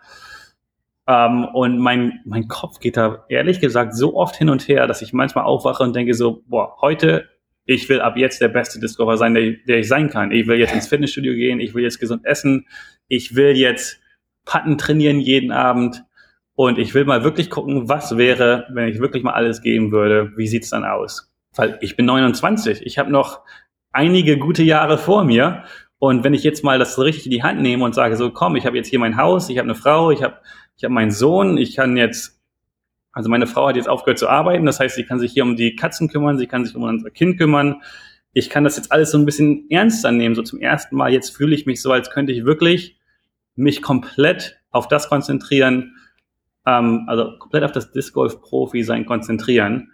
Ähm, und mein, mein Kopf geht da ehrlich gesagt so oft hin und her, dass ich manchmal aufwache und denke so, boah, heute, ich will ab jetzt der beste Discover sein, der, der ich sein kann. Ich will jetzt ins Fitnessstudio gehen, ich will jetzt gesund essen, ich will jetzt Patten trainieren jeden Abend und ich will mal wirklich gucken, was wäre, wenn ich wirklich mal alles geben würde. Wie sieht's dann aus? Weil ich bin 29. Ich habe noch einige gute Jahre vor mir. Und wenn ich jetzt mal das so richtig in die Hand nehme und sage, so komm, ich habe jetzt hier mein Haus, ich habe eine Frau, ich habe ich hab meinen Sohn, ich kann jetzt, also meine Frau hat jetzt aufgehört zu arbeiten, das heißt, sie kann sich hier um die Katzen kümmern, sie kann sich um unser Kind kümmern. Ich kann das jetzt alles so ein bisschen ernster nehmen, so zum ersten Mal. Jetzt fühle ich mich so, als könnte ich wirklich mich komplett auf das konzentrieren, ähm, also komplett auf das Disc Golf Profi sein konzentrieren.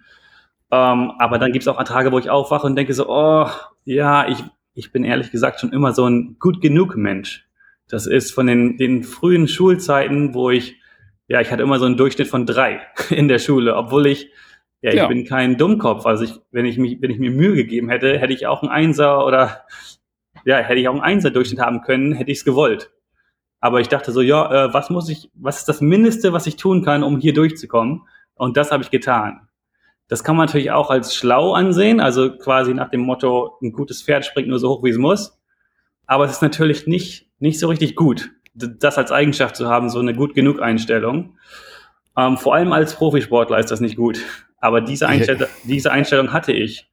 Ähm, aber dann gibt es auch Tage, wo ich aufwache und denke so, oh, ja, ich, ich bin ehrlich gesagt schon immer so ein gut genug Mensch. Das ist von den, den frühen Schulzeiten, wo ich, ja, ich hatte immer so einen Durchschnitt von drei in der Schule, obwohl ich, ja, ich ja. bin kein Dummkopf. Also ich, wenn ich mich, wenn ich mir Mühe gegeben hätte, hätte ich auch einen Einser oder, ja, hätte ich auch einen Einser-Durchschnitt haben können, hätte ich es gewollt. Aber ich dachte so, ja, äh, was muss ich, was ist das Mindeste, was ich tun kann, um hier durchzukommen? Und das habe ich getan. Das kann man natürlich auch als schlau ansehen, also quasi nach dem Motto, ein gutes Pferd springt nur so hoch, wie es muss. Aber es ist natürlich nicht, nicht so richtig gut, das als Eigenschaft zu haben, so eine gut genug Einstellung. Ähm, vor allem als Profisportler ist das nicht gut. Aber diese, Einstell diese Einstellung hatte ich.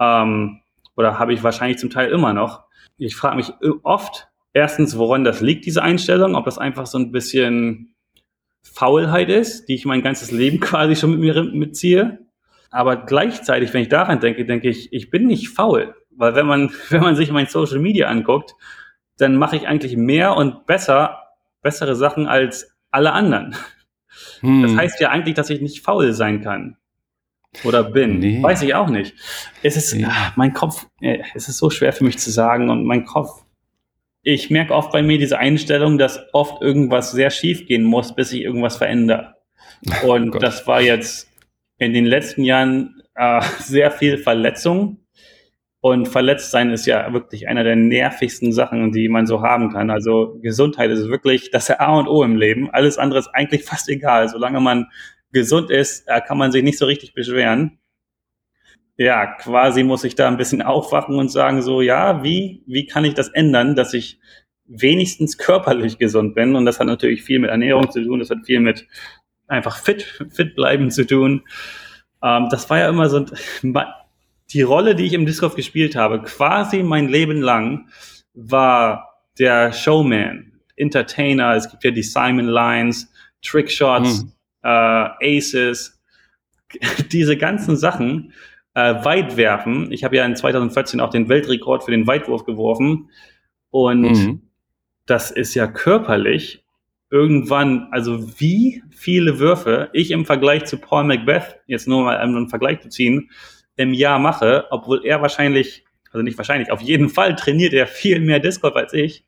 Ähm, oder habe ich wahrscheinlich zum Teil immer noch. Ich frage mich oft, erstens, woran das liegt, diese Einstellung, ob das einfach so ein bisschen Faulheit ist, die ich mein ganzes Leben quasi schon mit mir mitziehe. Aber gleichzeitig, wenn ich daran denke, denke ich, ich bin nicht faul. Weil wenn man, wenn man sich mein Social Media anguckt, dann mache ich eigentlich mehr und besser, bessere Sachen als alle anderen. Hm. Das heißt ja eigentlich, dass ich nicht faul sein kann. Oder bin. Nee. Weiß ich auch nicht. Es ist, nee. mein Kopf, äh, es ist so schwer für mich zu sagen und mein Kopf ich merke oft bei mir diese Einstellung, dass oft irgendwas sehr schief gehen muss, bis ich irgendwas verändere. Und oh das war jetzt in den letzten Jahren äh, sehr viel Verletzung. Und verletzt sein ist ja wirklich einer der nervigsten Sachen, die man so haben kann. Also Gesundheit ist wirklich das A und O im Leben. Alles andere ist eigentlich fast egal. Solange man gesund ist, äh, kann man sich nicht so richtig beschweren ja, quasi muss ich da ein bisschen aufwachen und sagen so, ja, wie, wie kann ich das ändern, dass ich wenigstens körperlich gesund bin? Und das hat natürlich viel mit Ernährung zu tun, das hat viel mit einfach fit, fit bleiben zu tun. Ähm, das war ja immer so die Rolle, die ich im Disc Golf gespielt habe, quasi mein Leben lang, war der Showman, Entertainer. Es gibt ja die Simon Lines, Trickshots, hm. äh, Aces, diese ganzen Sachen. Äh, Weitwerfen. Ich habe ja in 2014 auch den Weltrekord für den Weitwurf geworfen. Und mhm. das ist ja körperlich irgendwann, also wie viele Würfe ich im Vergleich zu Paul Macbeth, jetzt nur mal einen Vergleich zu ziehen, im Jahr mache, obwohl er wahrscheinlich, also nicht wahrscheinlich, auf jeden Fall trainiert er viel mehr Disc Golf als ich,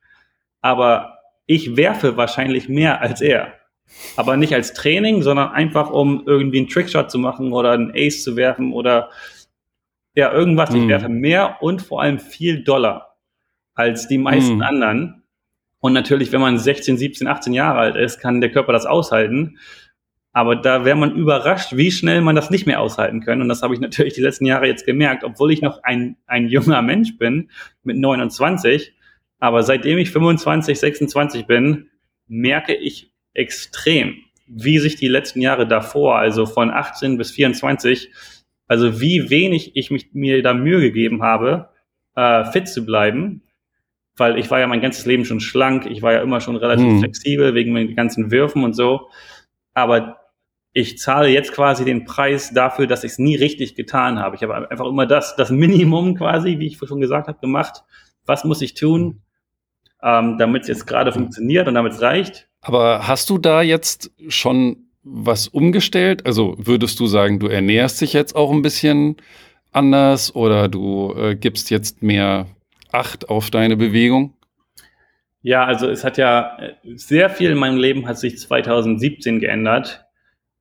aber ich werfe wahrscheinlich mehr als er. Aber nicht als Training, sondern einfach, um irgendwie einen Trickshot zu machen oder einen Ace zu werfen oder ja, irgendwas. Ich hm. werfe mehr und vor allem viel Dollar als die meisten mm. anderen. Und natürlich, wenn man 16, 17, 18 Jahre alt ist, kann der Körper das aushalten. Aber da wäre man überrascht, wie schnell man das nicht mehr aushalten kann. Und das habe ich natürlich die letzten Jahre jetzt gemerkt, obwohl ich noch ein, ein junger Mensch bin mit 29. Aber seitdem ich 25, 26 bin, merke ich extrem, wie sich die letzten Jahre davor, also von 18 bis 24, also wie wenig ich mich, mir da Mühe gegeben habe, äh, fit zu bleiben, weil ich war ja mein ganzes Leben schon schlank, ich war ja immer schon relativ hm. flexibel wegen meinen ganzen Würfen und so. Aber ich zahle jetzt quasi den Preis dafür, dass ich es nie richtig getan habe. Ich habe einfach immer das, das Minimum quasi, wie ich schon gesagt habe, gemacht. Was muss ich tun, ähm, damit es jetzt gerade funktioniert und damit es reicht? Aber hast du da jetzt schon was umgestellt? Also würdest du sagen, du ernährst dich jetzt auch ein bisschen anders oder du äh, gibst jetzt mehr Acht auf deine Bewegung? Ja, also es hat ja äh, sehr viel in meinem Leben hat sich 2017 geändert,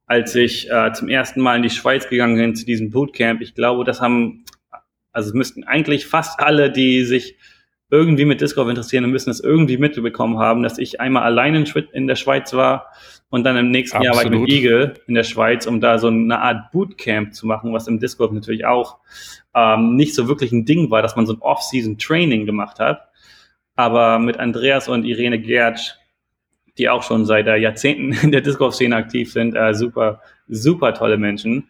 als ich äh, zum ersten Mal in die Schweiz gegangen bin zu diesem Bootcamp. Ich glaube, das haben, also müssten eigentlich fast alle, die sich irgendwie mit Disc Golf interessieren, müssen es irgendwie mitbekommen haben, dass ich einmal allein in der Schweiz war und dann im nächsten Absolut. Jahr war ich mit Eagle in der Schweiz, um da so eine Art Bootcamp zu machen, was im Disc Golf natürlich auch ähm, nicht so wirklich ein Ding war, dass man so ein Off-Season-Training gemacht hat. Aber mit Andreas und Irene Gertsch, die auch schon seit äh, Jahrzehnten in der Disc Golf-Szene aktiv sind, äh, super, super tolle Menschen.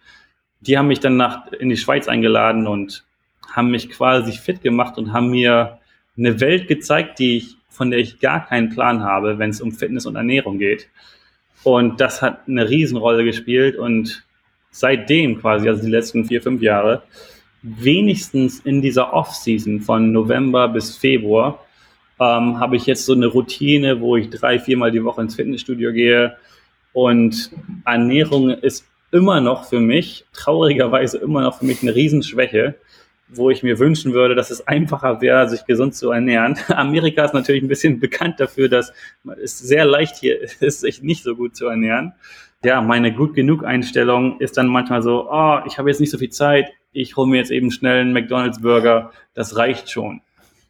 Die haben mich dann nach, in die Schweiz eingeladen und haben mich quasi fit gemacht und haben mir eine Welt gezeigt, die ich, von der ich gar keinen Plan habe, wenn es um Fitness und Ernährung geht. Und das hat eine Riesenrolle gespielt und seitdem quasi, also die letzten vier, fünf Jahre, wenigstens in dieser Off-Season von November bis Februar ähm, habe ich jetzt so eine Routine, wo ich drei, viermal die Woche ins Fitnessstudio gehe. Und Ernährung ist immer noch für mich, traurigerweise immer noch für mich eine Riesenschwäche wo ich mir wünschen würde, dass es einfacher wäre, sich gesund zu ernähren. Amerika ist natürlich ein bisschen bekannt dafür, dass es sehr leicht hier ist, sich nicht so gut zu ernähren. Ja, meine gut genug Einstellung ist dann manchmal so, oh, ich habe jetzt nicht so viel Zeit, ich hole mir jetzt eben schnell einen McDonald's Burger, das reicht schon.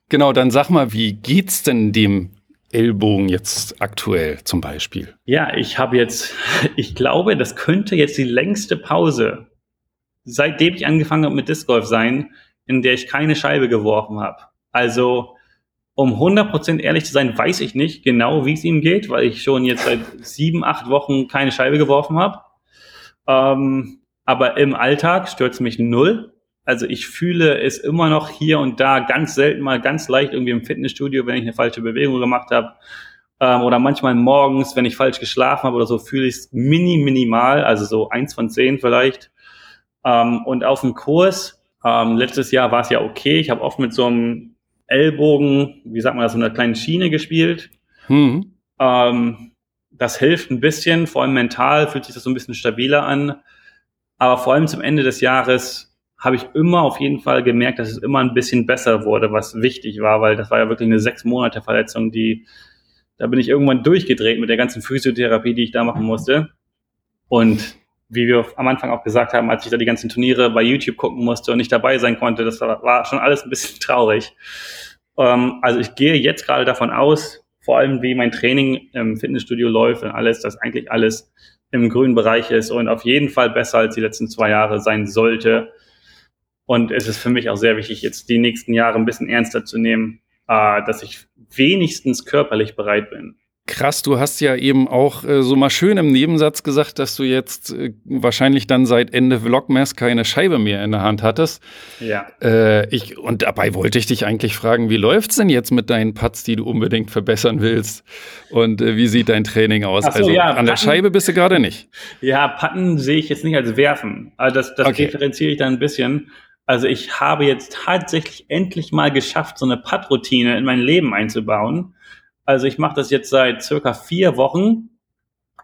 Genau, dann sag mal, wie geht's denn dem Ellbogen jetzt aktuell zum Beispiel? Ja, ich habe jetzt, ich glaube, das könnte jetzt die längste Pause seitdem ich angefangen habe mit Disc Golf sein, in der ich keine Scheibe geworfen habe. Also, um 100% ehrlich zu sein, weiß ich nicht genau, wie es ihm geht, weil ich schon jetzt seit sieben, acht Wochen keine Scheibe geworfen habe. Ähm, aber im Alltag stört es mich null. Also ich fühle es immer noch hier und da ganz selten mal ganz leicht irgendwie im Fitnessstudio, wenn ich eine falsche Bewegung gemacht habe. Ähm, oder manchmal morgens, wenn ich falsch geschlafen habe oder so, fühle ich es mini, minimal, also so eins von zehn vielleicht. Ähm, und auf dem Kurs, ähm, letztes Jahr war es ja okay. Ich habe oft mit so einem Ellbogen, wie sagt man das, so einer kleinen Schiene gespielt. Hm. Ähm, das hilft ein bisschen, vor allem mental fühlt sich das so ein bisschen stabiler an. Aber vor allem zum Ende des Jahres habe ich immer auf jeden Fall gemerkt, dass es immer ein bisschen besser wurde, was wichtig war, weil das war ja wirklich eine sechs Monate Verletzung, die da bin ich irgendwann durchgedreht mit der ganzen Physiotherapie, die ich da machen musste. Und wie wir am Anfang auch gesagt haben, als ich da die ganzen Turniere bei YouTube gucken musste und nicht dabei sein konnte, das war, schon alles ein bisschen traurig. Ähm, also ich gehe jetzt gerade davon aus, vor allem wie mein Training im Fitnessstudio läuft und alles, dass eigentlich alles im grünen Bereich ist und auf jeden Fall besser als die letzten zwei Jahre sein sollte. Und es ist für mich auch sehr wichtig, jetzt die nächsten Jahre ein bisschen ernster zu nehmen, äh, dass ich wenigstens körperlich bereit bin. Krass, du hast ja eben auch äh, so mal schön im Nebensatz gesagt, dass du jetzt äh, wahrscheinlich dann seit Ende Vlogmas keine Scheibe mehr in der Hand hattest. Ja. Äh, ich, und dabei wollte ich dich eigentlich fragen, wie läuft's denn jetzt mit deinen Putts, die du unbedingt verbessern willst? Und äh, wie sieht dein Training aus? So, also ja, an der Putten- Scheibe bist du gerade nicht. Ja, Patten sehe ich jetzt nicht als Werfen. Also das, das Okay. differenziere ich dann ein bisschen. Also ich habe jetzt tatsächlich endlich mal geschafft, so eine Putt-Routine in mein Leben einzubauen. Also ich mache das jetzt seit circa vier Wochen.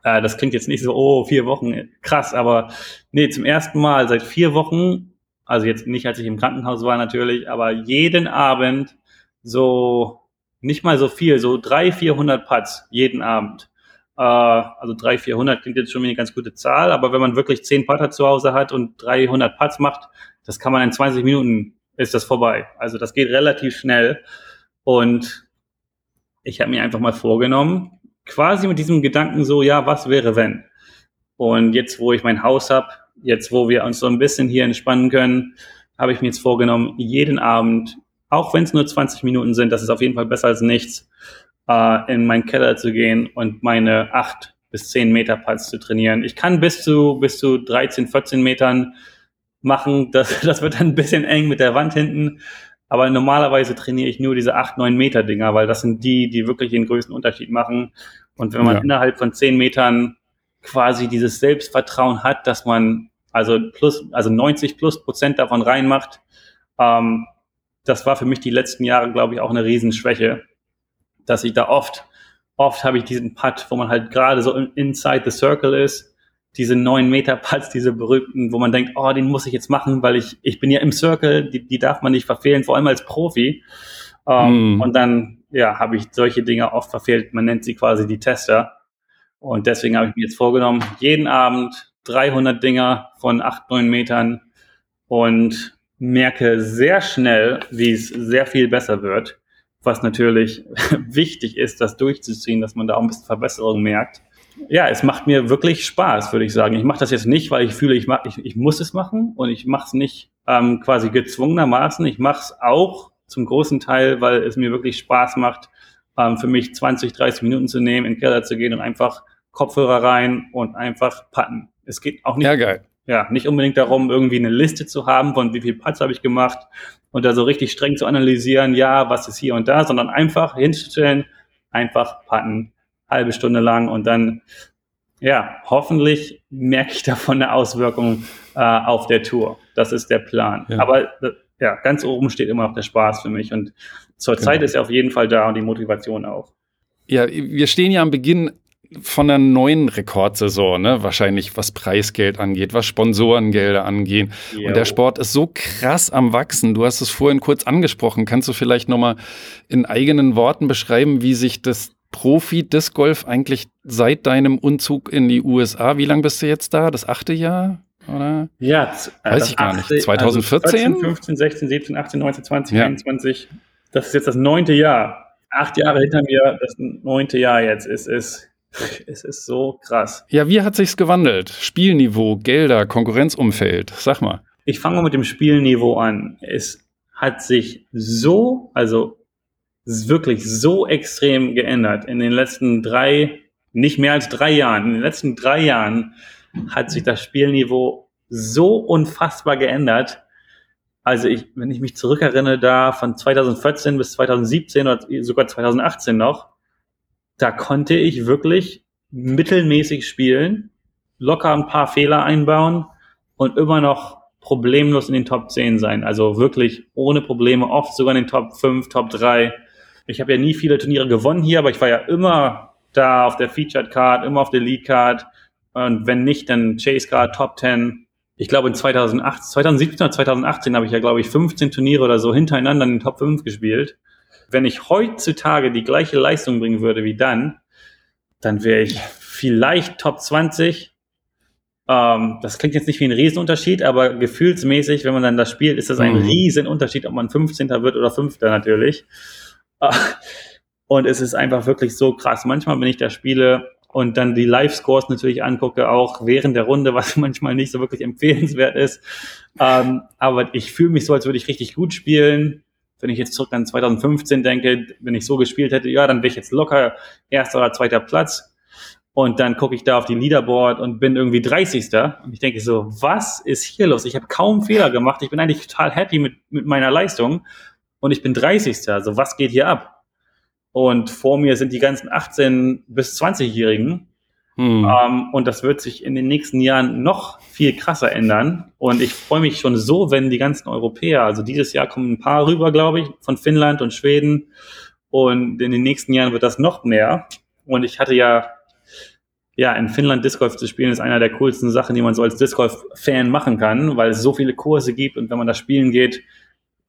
Äh, das klingt jetzt nicht so, oh, vier Wochen, krass, aber nee, zum ersten Mal seit vier Wochen, also jetzt nicht, als ich im Krankenhaus war natürlich, aber jeden Abend so, nicht mal so viel, so drei, 400 Putts jeden Abend. Äh, also 300, 400 klingt jetzt schon eine ganz gute Zahl, aber wenn man wirklich 10 Putter zu Hause hat und 300 Putts macht, das kann man in 20 Minuten, ist das vorbei. Also das geht relativ schnell und ich habe mir einfach mal vorgenommen, quasi mit diesem Gedanken so, ja, was wäre wenn? Und jetzt, wo ich mein Haus habe, jetzt, wo wir uns so ein bisschen hier entspannen können, habe ich mir jetzt vorgenommen, jeden Abend, auch wenn es nur 20 Minuten sind, das ist auf jeden Fall besser als nichts, äh, in meinen Keller zu gehen und meine acht bis zehn Meter Putts zu trainieren. Ich kann bis zu, bis zu 13, 14 Metern machen. Das, das wird dann ein bisschen eng mit der Wand hinten. Aber normalerweise trainiere ich nur diese acht, neun Meter Dinger, weil das sind die, die wirklich den größten Unterschied machen. Und wenn man Ja. innerhalb von zehn Metern quasi dieses Selbstvertrauen hat, dass man also plus, also 90 plus Prozent davon reinmacht, ähm, das war für mich die letzten Jahre, glaube ich, auch eine Riesenschwäche, dass ich da oft, oft habe ich diesen Putt, wo man halt gerade so in- inside the circle ist, diese neun Meter Putts, diese berühmten, wo man denkt, oh, den muss ich jetzt machen, weil ich, ich bin ja im Circle, die, die darf man nicht verfehlen, vor allem als Profi. Ähm, Mm. Und dann, ja, habe ich solche Dinge oft verfehlt. Man nennt sie quasi die Tester. Und deswegen habe ich mir jetzt vorgenommen, jeden Abend 300 Dinger von 8, 9 Metern und merke sehr schnell, wie es sehr viel besser wird. Was natürlich wichtig ist, das durchzuziehen, dass man da auch ein bisschen Verbesserung merkt. Ja, es macht mir wirklich Spaß, würde ich sagen. Ich mache das jetzt nicht, weil ich fühle, ich, mach, ich, ich muss es machen und ich mache es nicht ähm, quasi gezwungenermaßen. Ich mache es auch zum großen Teil, weil es mir wirklich Spaß macht, ähm, für mich 20, 30 Minuten zu nehmen, in den Keller zu gehen und einfach Kopfhörer rein und einfach putten. Es geht auch nicht Ja, geil. ja, nicht unbedingt darum, irgendwie eine Liste zu haben, von wie viel Putts habe ich gemacht und da so richtig streng zu analysieren, ja, was ist hier und da, sondern einfach hinzustellen, einfach putten, halbe Stunde lang und dann, ja, hoffentlich merke ich davon eine Auswirkung äh, auf der Tour. Das ist der Plan. Ja. Aber äh, ja, ganz oben steht immer noch der Spaß für mich und zur Genau. Zeit ist er auf jeden Fall da und die Motivation auch. Ja, wir stehen ja am Beginn von einer neuen Rekordsaison, ne? Wahrscheinlich was Preisgeld angeht, was Sponsorengelder angehen. Und der Sport ist so krass am Wachsen. Du hast es vorhin kurz angesprochen. Kannst du vielleicht nochmal in eigenen Worten beschreiben, wie sich das Profi-Disc Golf eigentlich seit deinem Umzug in die USA, wie lange bist du jetzt da? Das achte Jahr? Oder? Ja, äh, Weiß das ich gar nicht. achte- 2014? Also 14, 15, 16, 17, 18, 19, 20, Ja. 21. Das ist jetzt das neunte Jahr. Acht Jahre hinter mir, das neunte Jahr jetzt. Es ist, es ist so krass. Ja, wie hat sich's gewandelt? Spielniveau, Gelder, Konkurrenzumfeld. Sag mal. Ich fange mal mit dem Spielniveau an. Es hat sich so, also wirklich so extrem geändert in den letzten drei, nicht mehr als drei Jahren. In den letzten drei Jahren hat sich das Spielniveau so unfassbar geändert. Also ich, wenn ich mich zurückerinnere, da von 2014 bis 2017 oder sogar 2018 noch, da konnte ich wirklich mittelmäßig spielen, locker ein paar Fehler einbauen und immer noch problemlos in den Top 10 sein. Also wirklich ohne Probleme, oft sogar in den Top 5, Top 3. Ich habe ja nie viele Turniere gewonnen hier, aber ich war ja immer da auf der Featured Card, immer auf der Lead Card. Und wenn nicht, dann Chase Card, Top 10. Ich glaube, in 2008, 2017 oder 2018 habe ich ja, glaube ich, 15 Turniere oder so hintereinander in den Top 5 gespielt. Wenn ich heutzutage die gleiche Leistung bringen würde wie dann, dann wäre ich vielleicht Top 20. Ähm, das klingt jetzt nicht wie ein Riesenunterschied, aber gefühlsmäßig, wenn man dann das spielt, ist das ein Mhm. Riesenunterschied, ob man 15. wird oder 5. natürlich. Und es ist einfach wirklich so krass. Manchmal, wenn ich da spiele und dann die Live-Scores natürlich angucke, auch während der Runde, was manchmal nicht so wirklich empfehlenswert ist. Ähm, aber ich fühle mich so, als würde ich richtig gut spielen. wenn ich jetzt zurück an 2015 denke, wenn ich so gespielt hätte, ja, dann wäre ich jetzt locker erster oder zweiter Platz. Und dann gucke ich da auf die Leaderboard und bin irgendwie 30. Und ich denke so, was ist hier los? Ich habe kaum Fehler gemacht. Ich bin eigentlich total happy mit, mit meiner Leistung. Und ich bin 30. Also was geht hier ab? Und vor mir sind die ganzen 18 bis 20-Jährigen. Hm. Ähm, und das wird sich in den nächsten Jahren noch viel krasser ändern. Und ich freue mich schon so, wenn die ganzen Europäer, also dieses Jahr kommen ein paar rüber, glaube ich, von Finnland und Schweden. Und in den nächsten Jahren wird das noch mehr. Und ich hatte ja ja, in Finnland Disc Golf zu spielen ist einer der coolsten Sachen, die man so als Disc Golf Fan machen kann, weil es so viele Kurse gibt und wenn man da spielen geht,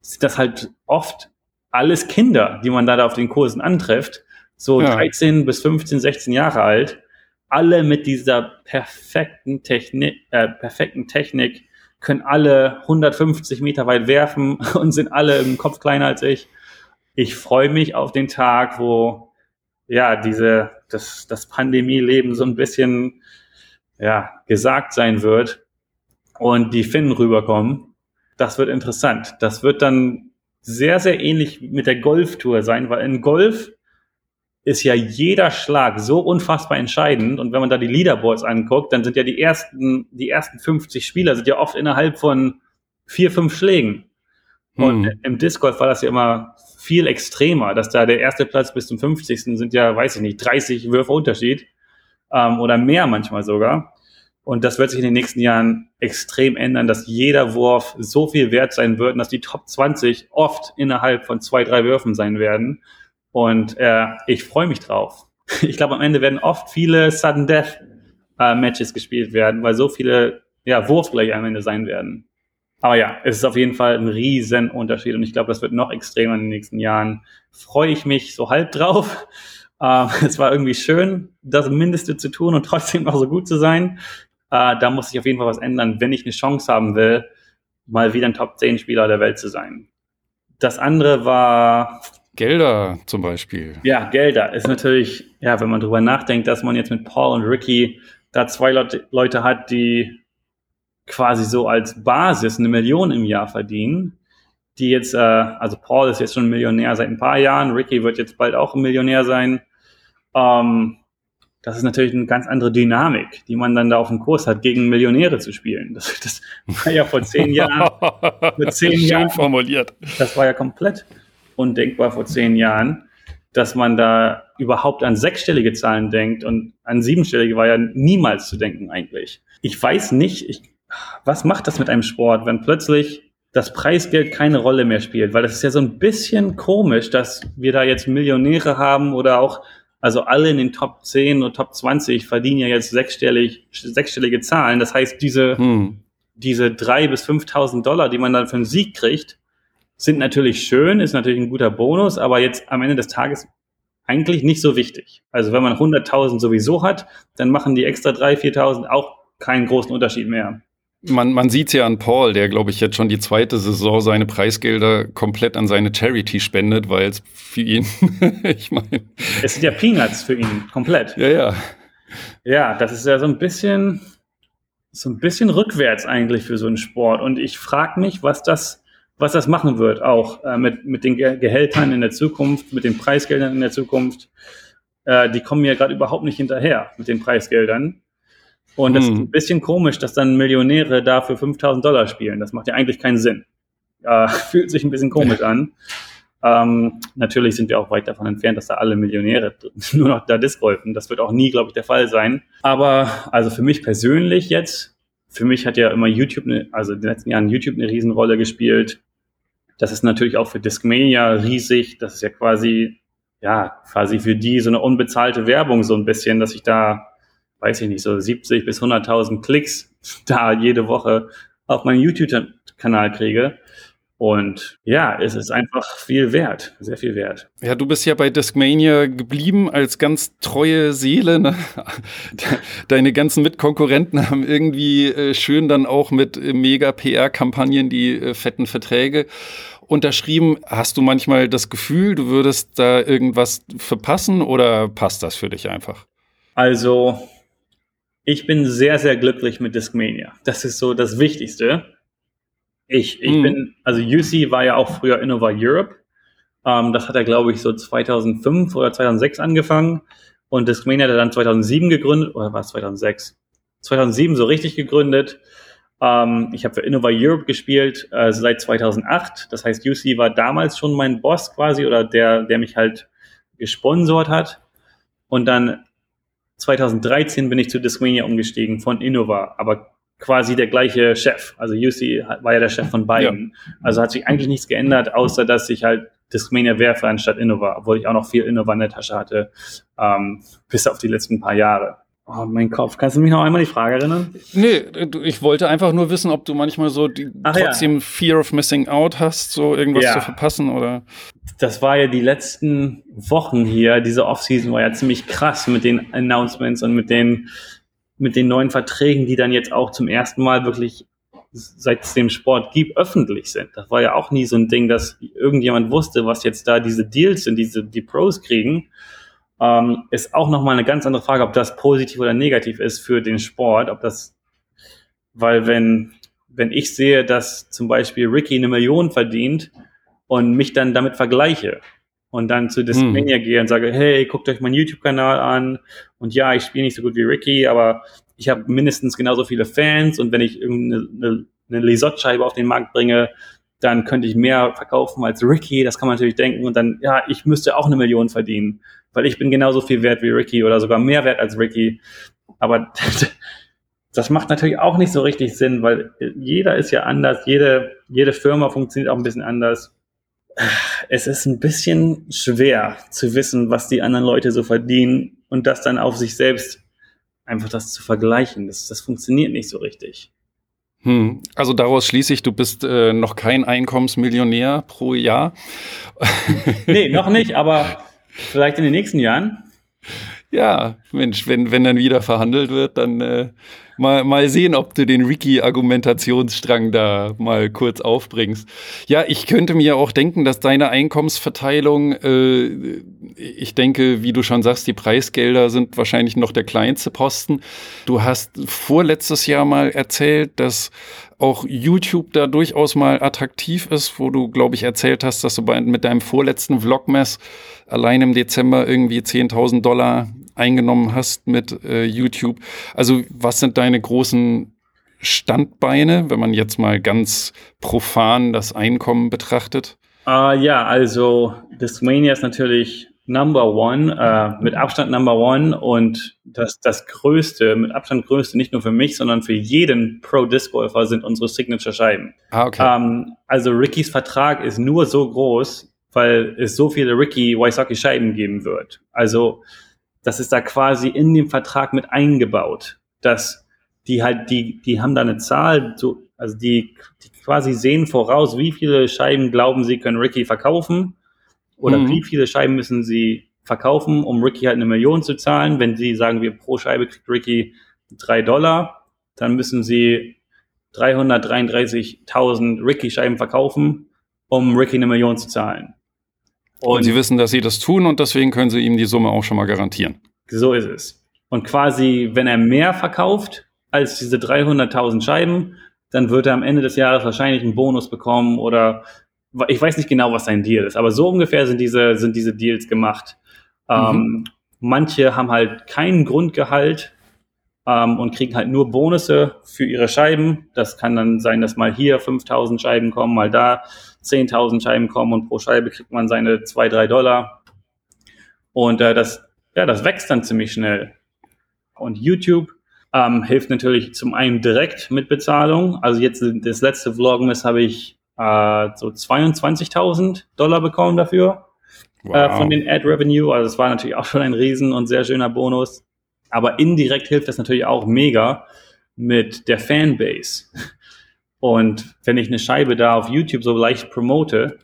sind das halt oft alles Kinder, die man da, auf den Kursen antrifft, so ja. 13 bis 15, 16 Jahre alt, alle mit dieser perfekten Technik, äh, perfekten Technik, können alle 150 Meter weit werfen und sind alle im Kopf kleiner als ich. Ich freue mich auf den Tag, wo ja, diese, das, das Pandemieleben so ein bisschen, ja, gesagt sein wird und die Finnen rüberkommen. Das wird interessant. Das wird dann sehr, sehr ähnlich mit der Golftour sein, weil in Golf ist ja jeder Schlag so unfassbar entscheidend. Und wenn man da die Leaderboards anguckt, dann sind ja die ersten, die ersten 50 Spieler sind ja oft innerhalb von vier, fünf Schlägen. Und hm. im Disc Golf war das ja immer viel extremer, dass da der erste Platz bis zum 50. sind ja, weiß ich nicht, 30 Würfe Unterschied ähm, oder mehr manchmal sogar. Und das wird sich in den nächsten Jahren extrem ändern, dass jeder Wurf so viel wert sein wird dass die Top 20 oft innerhalb von zwei, drei Würfen sein werden. Und äh, ich freue mich drauf. Ich glaube, am Ende werden oft viele Sudden Death äh, Matches gespielt werden, weil so viele ja, Wurfgleich am Ende sein werden. Aber ja, es ist auf jeden Fall ein riesen Unterschied und ich glaube, das wird noch extremer in den nächsten Jahren. Freue ich mich so halb drauf. Ähm, es war irgendwie schön, das Mindeste zu tun und trotzdem noch so gut zu sein. Äh, da muss sich auf jeden Fall was ändern, wenn ich eine Chance haben will, mal wieder ein Top 10 Spieler der Welt zu sein. Das andere war Gelder zum Beispiel. Ja, Gelder ist natürlich, ja, wenn man drüber nachdenkt, dass man jetzt mit Paul und Ricky da zwei Leute, Leute hat, die quasi so als Basis eine Million im Jahr verdienen, die jetzt, äh, also Paul ist jetzt schon Millionär seit ein paar Jahren, Ricky wird jetzt bald auch ein Millionär sein. Ähm, das ist natürlich eine ganz andere Dynamik, die man dann da auf dem Kurs hat, gegen Millionäre zu spielen. Das, das war ja vor zehn Jahren. vor zehn Schön Jahren, formuliert. Das war ja komplett undenkbar vor zehn Jahren, dass man da überhaupt an sechsstellige Zahlen denkt und an siebenstellige war ja niemals zu denken eigentlich. Ich weiß nicht, ich was macht das mit einem Sport, wenn plötzlich das Preisgeld keine Rolle mehr spielt? Weil das ist ja so ein bisschen komisch, dass wir da jetzt Millionäre haben oder auch, also alle in den Top 10 und Top 20 verdienen ja jetzt sechsstellig, sechsstellige Zahlen. Das heißt, diese, hm. diese drei bis 5.000 Dollar, die man dann für einen Sieg kriegt, sind natürlich schön, ist natürlich ein guter Bonus, aber jetzt am Ende des Tages eigentlich nicht so wichtig. Also wenn man 100.000 sowieso hat, dann machen die extra 3.000, 4.000 auch keinen großen Unterschied mehr. Man, man sieht es ja an Paul, der, glaube ich, jetzt schon die zweite Saison seine Preisgelder komplett an seine Charity spendet, weil es für ihn, ich meine. Es sind ja Peanuts für ihn, komplett. Ja, ja. Ja, das ist ja so ein bisschen, so ein bisschen rückwärts eigentlich für so einen Sport. Und ich frage mich, was das, was das machen wird, auch äh, mit, mit den Gehältern in der Zukunft, mit den Preisgeldern in der Zukunft. Äh, die kommen ja gerade überhaupt nicht hinterher mit den Preisgeldern. Und es hm. ist ein bisschen komisch, dass dann Millionäre da für 5000 Dollar spielen. Das macht ja eigentlich keinen Sinn. Äh, fühlt sich ein bisschen komisch an. Ähm, natürlich sind wir auch weit davon entfernt, dass da alle Millionäre nur noch da Disc golfen. Das wird auch nie, glaube ich, der Fall sein. Aber also für mich persönlich jetzt, für mich hat ja immer YouTube, ne, also in den letzten Jahren YouTube eine Riesenrolle gespielt. Das ist natürlich auch für Discmania riesig. Das ist ja quasi, ja, quasi für die so eine unbezahlte Werbung so ein bisschen, dass ich da weiß ich nicht, so 70 bis 100.000 Klicks da jede Woche auf meinen YouTube-Kanal kriege. Und ja, es ist einfach viel wert, sehr viel wert. Ja, du bist ja bei Discmania geblieben als ganz treue Seele. Ne? Deine ganzen Mitkonkurrenten haben irgendwie äh, schön dann auch mit äh, mega PR-Kampagnen die äh, fetten Verträge unterschrieben. Hast du manchmal das Gefühl, du würdest da irgendwas verpassen oder passt das für dich einfach? Also ich bin sehr, sehr glücklich mit Discmania. Das ist so das Wichtigste. Ich, ich mhm. bin, also UC war ja auch früher Innova Europe Ähm, das hat er, glaube ich, so 2005 oder 2006 angefangen. Und Discmania hat er dann 2007 gegründet, oder war es 2006? 2007 so richtig gegründet. Ähm, ich habe für Innova Europe gespielt äh, seit 2008. Das heißt, UC war damals schon mein Boss quasi oder der, der mich halt gesponsert hat. Und dann 2013 bin ich zu Discmania umgestiegen von Innova, aber quasi der gleiche Chef. Also UC war ja der Chef von beiden. Ja. Also hat sich eigentlich nichts geändert, außer dass ich halt Discmania Werfe anstatt Innova, obwohl ich auch noch viel Innova in der Tasche hatte, ähm, bis auf die letzten paar Jahre. Oh, mein Kopf. Kannst du mich noch einmal die Frage erinnern? Nee, ich wollte einfach nur wissen, ob du manchmal so die, trotzdem ja. Fear of Missing Out hast, so irgendwas ja. zu verpassen oder. Das war ja die letzten Wochen hier. Diese Offseason war ja ziemlich krass mit den Announcements und mit den, mit den neuen Verträgen, die dann jetzt auch zum ersten Mal wirklich seit es dem Sport gibt, öffentlich sind. Das war ja auch nie so ein Ding, dass irgendjemand wusste, was jetzt da diese Deals sind, diese, die Pros kriegen ähm, ist auch nochmal eine ganz andere Frage, ob das positiv oder negativ ist für den Sport, ob das, weil wenn, wenn ich sehe, dass zum Beispiel Ricky eine Million verdient und mich dann damit vergleiche und dann zu Discmania hm. gehe und sage, hey, guckt euch meinen YouTube-Kanal an und ja, ich spiele nicht so gut wie Ricky, aber ich habe mindestens genauso viele Fans und wenn ich irgendeine eine, eine Lisotte-Scheibe auf den Markt bringe, dann könnte ich mehr verkaufen als Ricky, das kann man natürlich denken und dann, ja, ich müsste auch eine Million verdienen weil ich bin genauso viel wert wie Ricky oder sogar mehr wert als Ricky. Aber das macht natürlich auch nicht so richtig Sinn, weil jeder ist ja anders, jede, jede Firma funktioniert auch ein bisschen anders. Es ist ein bisschen schwer zu wissen, was die anderen Leute so verdienen und das dann auf sich selbst einfach das zu vergleichen. Das, das funktioniert nicht so richtig. Hm. Also daraus schließe ich, du bist äh, noch kein Einkommensmillionär pro Jahr. nee, noch nicht, aber Vielleicht in den nächsten Jahren? Ja, Mensch, wenn, wenn dann wieder verhandelt wird, dann äh, mal, mal sehen, ob du den Wiki-Argumentationsstrang da mal kurz aufbringst. Ja, ich könnte mir auch denken, dass deine Einkommensverteilung, äh, ich denke, wie du schon sagst, die Preisgelder sind wahrscheinlich noch der kleinste Posten. Du hast vorletztes Jahr mal erzählt, dass auch YouTube da durchaus mal attraktiv ist, wo du, glaube ich, erzählt hast, dass du bei, mit deinem vorletzten Vlogmess allein im Dezember irgendwie 10.000 Dollar eingenommen hast mit äh, YouTube. Also was sind deine großen Standbeine, wenn man jetzt mal ganz profan das Einkommen betrachtet? Uh, ja, also Discmania ist natürlich Number One, äh, mit Abstand Number One und das, das Größte, mit Abstand Größte, nicht nur für mich, sondern für jeden Pro-Disc-Golfer sind unsere Signature-Scheiben. Ah, okay. Ähm, also Rickys Vertrag ist nur so groß, weil es so viele Ricky Wysocki-Scheiben geben wird. Also das ist da quasi in dem Vertrag mit eingebaut, dass die halt, die, die haben da eine Zahl, so, also die, die quasi sehen voraus, wie viele Scheiben glauben sie können Ricky verkaufen oder mhm. wie viele Scheiben müssen sie verkaufen, um Ricky halt eine Million zu zahlen. Wenn sie sagen, wir pro Scheibe kriegt Ricky drei Dollar, dann müssen sie 333.000 Ricky-Scheiben verkaufen, um Ricky eine Million zu zahlen. Und, und, sie wissen, dass sie das tun und deswegen können sie ihm die Summe auch schon mal garantieren. So ist es. Und quasi, wenn er mehr verkauft als diese 300.000 Scheiben, dann wird er am Ende des Jahres wahrscheinlich einen Bonus bekommen oder ich weiß nicht genau, was sein Deal ist, aber so ungefähr sind diese, sind diese Deals gemacht. Ähm, mhm. Ähm, manche haben halt keinen Grundgehalt ähm, und kriegen halt nur Bonusse für ihre Scheiben. Das kann dann sein, dass mal hier 5000 Scheiben kommen, mal da 10.000 Scheiben kommen und pro Scheibe kriegt man seine zwei, drei Dollar. Und äh, das, ja, das wächst dann ziemlich schnell. Und YouTube ähm, hilft natürlich zum einen direkt mit Bezahlung. Also jetzt das letzte Vlogmas habe ich äh, so 22.000 Dollar bekommen dafür wow. äh, von den Ad Revenue. Also das war natürlich auch schon ein riesen und sehr schöner Bonus. Aber indirekt hilft das natürlich auch mega mit der Fanbase. Und wenn ich eine Scheibe da auf YouTube so leicht promote,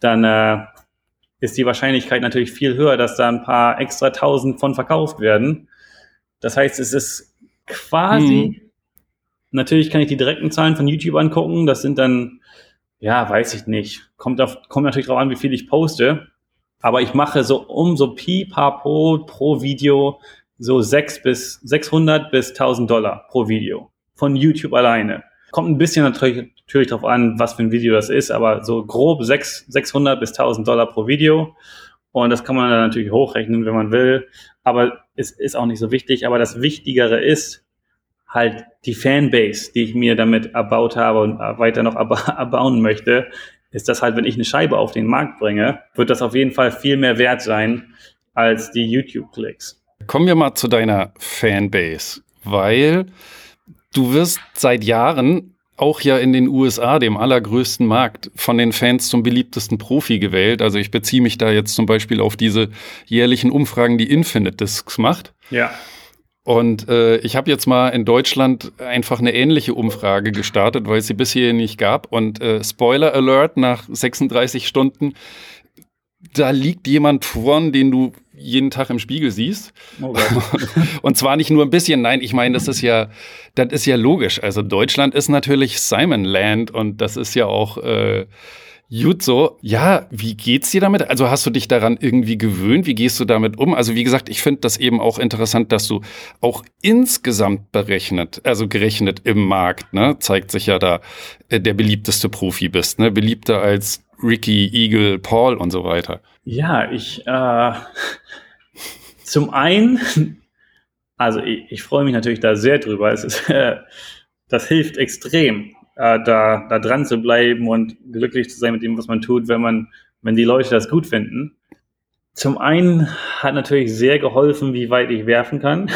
dann äh, ist die Wahrscheinlichkeit natürlich viel höher, dass da ein paar extra tausend von verkauft werden. Das heißt, es ist quasi, hm. natürlich kann ich die direkten Zahlen von YouTube angucken. Das sind dann, ja, weiß ich nicht. Kommt, auf, kommt natürlich darauf an, wie viel ich poste. Aber ich mache so um so Pi pro, pro Video so sechs bis 600 bis 1000 Dollar pro Video von YouTube alleine. Kommt ein bisschen natürlich natürlich darauf an, was für ein Video das ist, aber so grob 6, 600 bis 1000 Dollar pro Video. Und das kann man dann natürlich hochrechnen, wenn man will. Aber es ist auch nicht so wichtig. Aber das Wichtigere ist halt die Fanbase, die ich mir damit erbaut habe und weiter noch erbauen möchte, ist das halt, wenn ich eine Scheibe auf den Markt bringe, wird das auf jeden Fall viel mehr wert sein als die YouTube-Klicks. Kommen wir mal zu deiner Fanbase, weil du wirst seit Jahren auch ja in den USA, dem allergrößten Markt, von den Fans zum beliebtesten Profi gewählt. Also ich beziehe mich da jetzt zum Beispiel auf diese jährlichen Umfragen, die Infinite Discs macht. Ja. Und äh, ich habe jetzt mal in Deutschland einfach eine ähnliche Umfrage gestartet, weil es sie bisher nicht gab. Und äh, Spoiler Alert, nach 36 Stunden, da liegt jemand vorn, den du jeden Tag im Spiegel siehst. Oh und zwar nicht nur ein bisschen, nein, ich meine, das ist ja, das ist ja logisch. Also Deutschland ist natürlich Simon Land und das ist ja auch äh, gut so. Ja, wie geht's dir damit? Also hast du dich daran irgendwie gewöhnt? Wie gehst du damit um? Also wie gesagt, ich finde das eben auch interessant, dass du auch insgesamt berechnet, also gerechnet im Markt, ne, zeigt sich ja da äh, der beliebteste Profi bist, ne, beliebter als Ricky, Eagle, Paul und so weiter. Ja, ich äh, zum einen, also ich, ich freue mich natürlich da sehr drüber. Es ist, äh, das hilft extrem, äh, da, da dran zu bleiben und glücklich zu sein mit dem, was man tut, wenn man, wenn die Leute das gut finden. Zum einen hat natürlich sehr geholfen, wie weit ich werfen kann.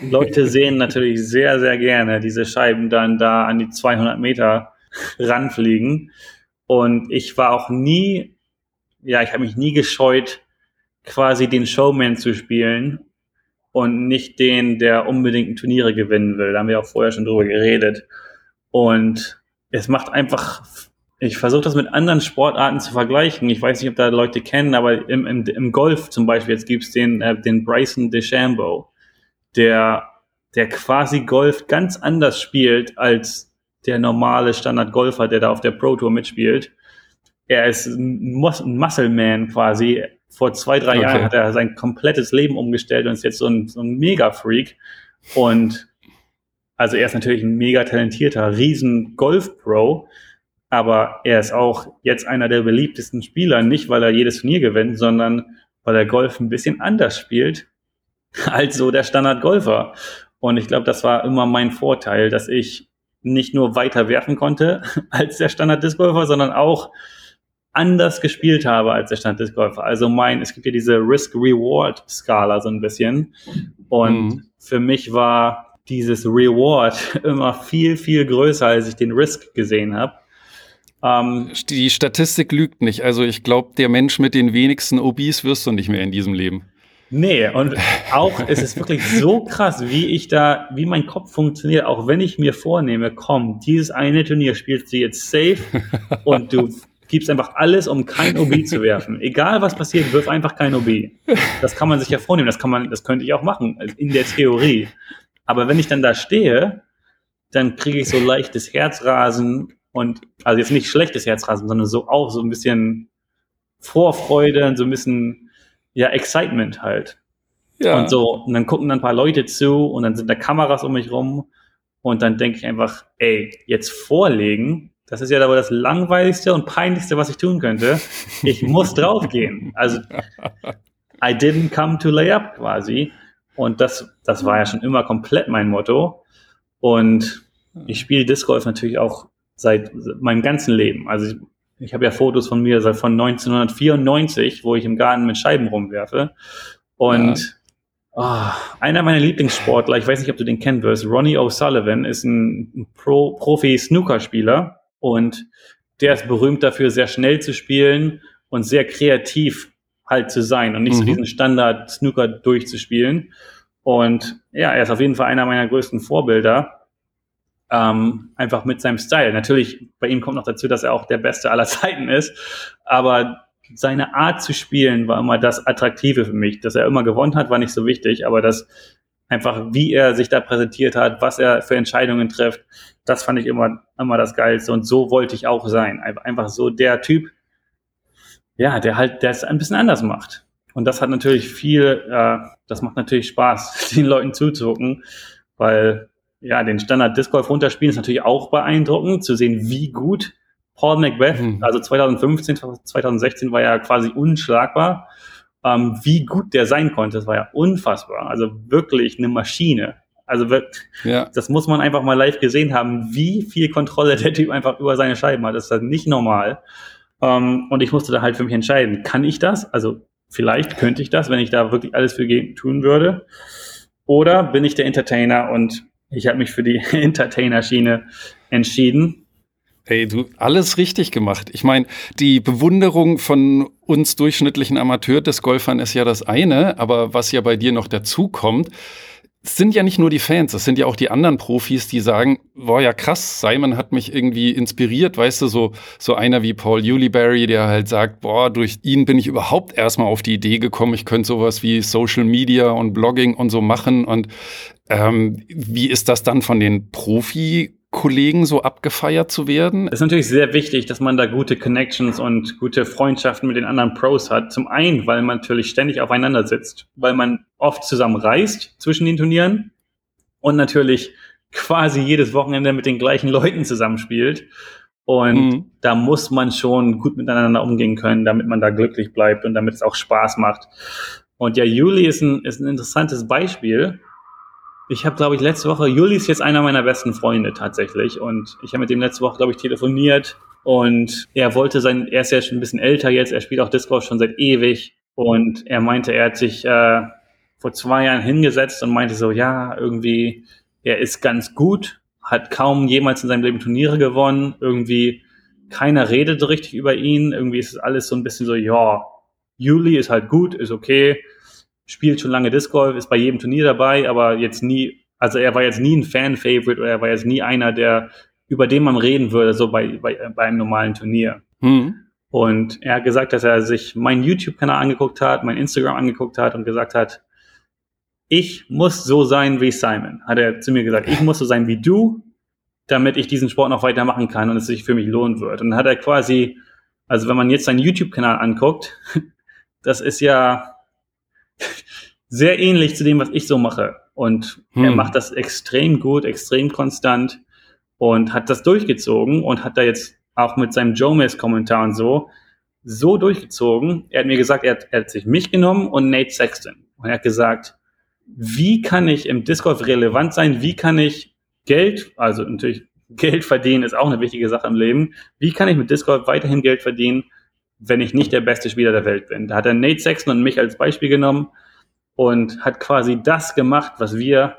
Leute sehen natürlich sehr, sehr gerne diese Scheiben dann da an die 200 Meter ranfliegen. Und ich war auch nie, ja, ich habe mich nie gescheut, quasi den Showman zu spielen und nicht den, der unbedingt Turniere gewinnen will. Da haben wir auch vorher schon drüber geredet. Und es macht einfach, ich versuche das mit anderen Sportarten zu vergleichen. Ich weiß nicht, ob da Leute kennen, aber im, im, im Golf zum Beispiel, jetzt gibt's den, äh, den Bryson DeChambeau, der, der quasi Golf ganz anders spielt als der normale Standard-Golfer, der da auf der Pro Tour mitspielt. Er ist ein, Mus ein Muscle Man quasi. Vor zwei, drei okay. Jahren hat er sein komplettes Leben umgestellt und ist jetzt so ein, so ein Mega-Freak. Und also er ist natürlich ein mega talentierter, riesen Golf-Pro, aber er ist auch jetzt einer der beliebtesten Spieler, nicht weil er jedes Turnier gewinnt, sondern weil er Golf ein bisschen anders spielt als so der Standard-Golfer. Und ich glaube, das war immer mein Vorteil, dass ich nicht nur weiter werfen konnte als der Standard-Disc-Golfer, sondern auch anders gespielt habe als der Standard-Disc-Golfer. Also mein, es gibt ja diese Risk-Reward-Skala so ein bisschen. Und mhm. für mich war dieses Reward immer viel, viel größer, als ich den Risk gesehen habe. Ähm, die Statistik lügt nicht. Also ich glaube, der Mensch mit den wenigsten OBs wirst du nicht mehr in diesem Leben. Nee, und auch es ist wirklich so krass, wie ich da, wie mein Kopf funktioniert, auch wenn ich mir vornehme, komm, dieses eine Turnier spielst du jetzt safe und du gibst einfach alles, um kein OB zu werfen. Egal was passiert, wirf einfach kein OB. Das kann man sich ja vornehmen, das kann man, das könnte ich auch machen, in der Theorie. Aber wenn ich dann da stehe, dann kriege ich so leichtes Herzrasen und, also jetzt nicht schlechtes Herzrasen, sondern so auch so ein bisschen Vorfreude und so ein bisschen ja, Excitement halt. Ja. Und so, und dann gucken dann ein paar Leute zu und dann sind da Kameras um mich rum und dann denke ich einfach, ey, jetzt vorlegen, das ist ja aber das langweiligste und peinlichste, was ich tun könnte. Ich muss draufgehen. Also, I didn't come to lay up quasi. Und das, das war ja schon immer komplett mein Motto. Und ich spiele Disc Golf natürlich auch seit meinem ganzen Leben. Also ich ich habe ja Fotos von mir von 1994, wo ich im Garten mit Scheiben rumwerfe. Und ja. oh, einer meiner Lieblingssportler, ich weiß nicht, ob du den kennen wirst, Ronnie O'Sullivan, ist ein Pro Profi-Snooker-Spieler und der ist berühmt dafür, sehr schnell zu spielen und sehr kreativ halt zu sein und nicht mhm. so diesen Standard-Snooker durchzuspielen. Und ja, er ist auf jeden Fall einer meiner größten Vorbilder ähm, einfach mit seinem Style. Natürlich, bei ihm kommt noch dazu, dass er auch der Beste aller Zeiten ist, aber seine Art zu spielen war immer das Attraktive für mich. Dass er immer gewonnen hat, war nicht so wichtig, aber das einfach, wie er sich da präsentiert hat, was er für Entscheidungen trifft, das fand ich immer, immer das Geilste. Und so wollte ich auch sein. Einfach so der Typ, ja, der halt, der es ein bisschen anders macht. Und das hat natürlich viel, äh, das macht natürlich Spaß, den Leuten zuzugucken, weil ja, den Standard Disc Golf runterspielen, ist natürlich auch beeindruckend, zu sehen, wie gut Paul Macbeth, mhm. also 2015, 2016 war ja quasi unschlagbar, ähm, wie gut der sein konnte, das war ja unfassbar. Also wirklich eine Maschine. Also ja. das muss man einfach mal live gesehen haben, wie viel Kontrolle der Typ einfach über seine Scheiben hat. Das ist halt nicht normal. Ähm, und ich musste da halt für mich entscheiden, kann ich das? Also vielleicht könnte ich das, wenn ich da wirklich alles für tun würde. Oder bin ich der Entertainer und ich habe mich für die Entertainer-Schiene entschieden. Ey, du, alles richtig gemacht. Ich meine, die Bewunderung von uns durchschnittlichen Amateur des Golfern ist ja das eine, aber was ja bei dir noch dazu kommt, es sind ja nicht nur die Fans, es sind ja auch die anderen Profis, die sagen, boah, ja krass, Simon hat mich irgendwie inspiriert, weißt du, so, so einer wie Paul Ulibarry, der halt sagt, boah, durch ihn bin ich überhaupt erstmal auf die Idee gekommen, ich könnte sowas wie Social Media und Blogging und so machen. Und ähm, wie ist das dann von den Profi Kollegen so abgefeiert zu werden? Es ist natürlich sehr wichtig, dass man da gute Connections und gute Freundschaften mit den anderen Pros hat. Zum einen, weil man natürlich ständig aufeinander sitzt, weil man oft zusammen reist zwischen den Turnieren und natürlich quasi jedes Wochenende mit den gleichen Leuten zusammenspielt. Und mhm. da muss man schon gut miteinander umgehen können, damit man da glücklich bleibt und damit es auch Spaß macht. Und ja, Juli ist ein, ist ein interessantes Beispiel, ich habe, glaube ich, letzte Woche, Juli ist jetzt einer meiner besten Freunde tatsächlich. Und ich habe mit ihm letzte Woche, glaube ich, telefoniert. Und er wollte sein, er ist ja schon ein bisschen älter jetzt, er spielt auch Discord schon seit ewig. Und er meinte, er hat sich äh, vor zwei Jahren hingesetzt und meinte so, ja, irgendwie, er ist ganz gut, hat kaum jemals in seinem Leben Turniere gewonnen. Irgendwie keiner redet so richtig über ihn. Irgendwie ist es alles so ein bisschen so, ja, Juli ist halt gut, ist okay spielt schon lange Disc Golf, ist bei jedem Turnier dabei, aber jetzt nie, also er war jetzt nie ein Fan-Favorite oder er war jetzt nie einer, der, über den man reden würde, so bei, bei, bei einem normalen Turnier. Mhm. Und er hat gesagt, dass er sich meinen YouTube-Kanal angeguckt hat, mein Instagram angeguckt hat und gesagt hat, ich muss so sein wie Simon, hat er zu mir gesagt. Ich muss so sein wie du, damit ich diesen Sport noch weitermachen kann und es sich für mich lohnen wird. Und dann hat er quasi, also wenn man jetzt seinen YouTube-Kanal anguckt, das ist ja, sehr ähnlich zu dem, was ich so mache. Und hm. er macht das extrem gut, extrem konstant und hat das durchgezogen und hat da jetzt auch mit seinem Jomis-Kommentar und so so durchgezogen. Er hat mir gesagt, er hat, er hat sich mich genommen und Nate Sexton. Und er hat gesagt, wie kann ich im Disc Golf relevant sein? Wie kann ich Geld, also natürlich Geld verdienen ist auch eine wichtige Sache im Leben. Wie kann ich mit Disc Golf weiterhin Geld verdienen? Wenn ich nicht der beste Spieler der Welt bin. Da hat er Nate Sexton und mich als Beispiel genommen und hat quasi das gemacht, was wir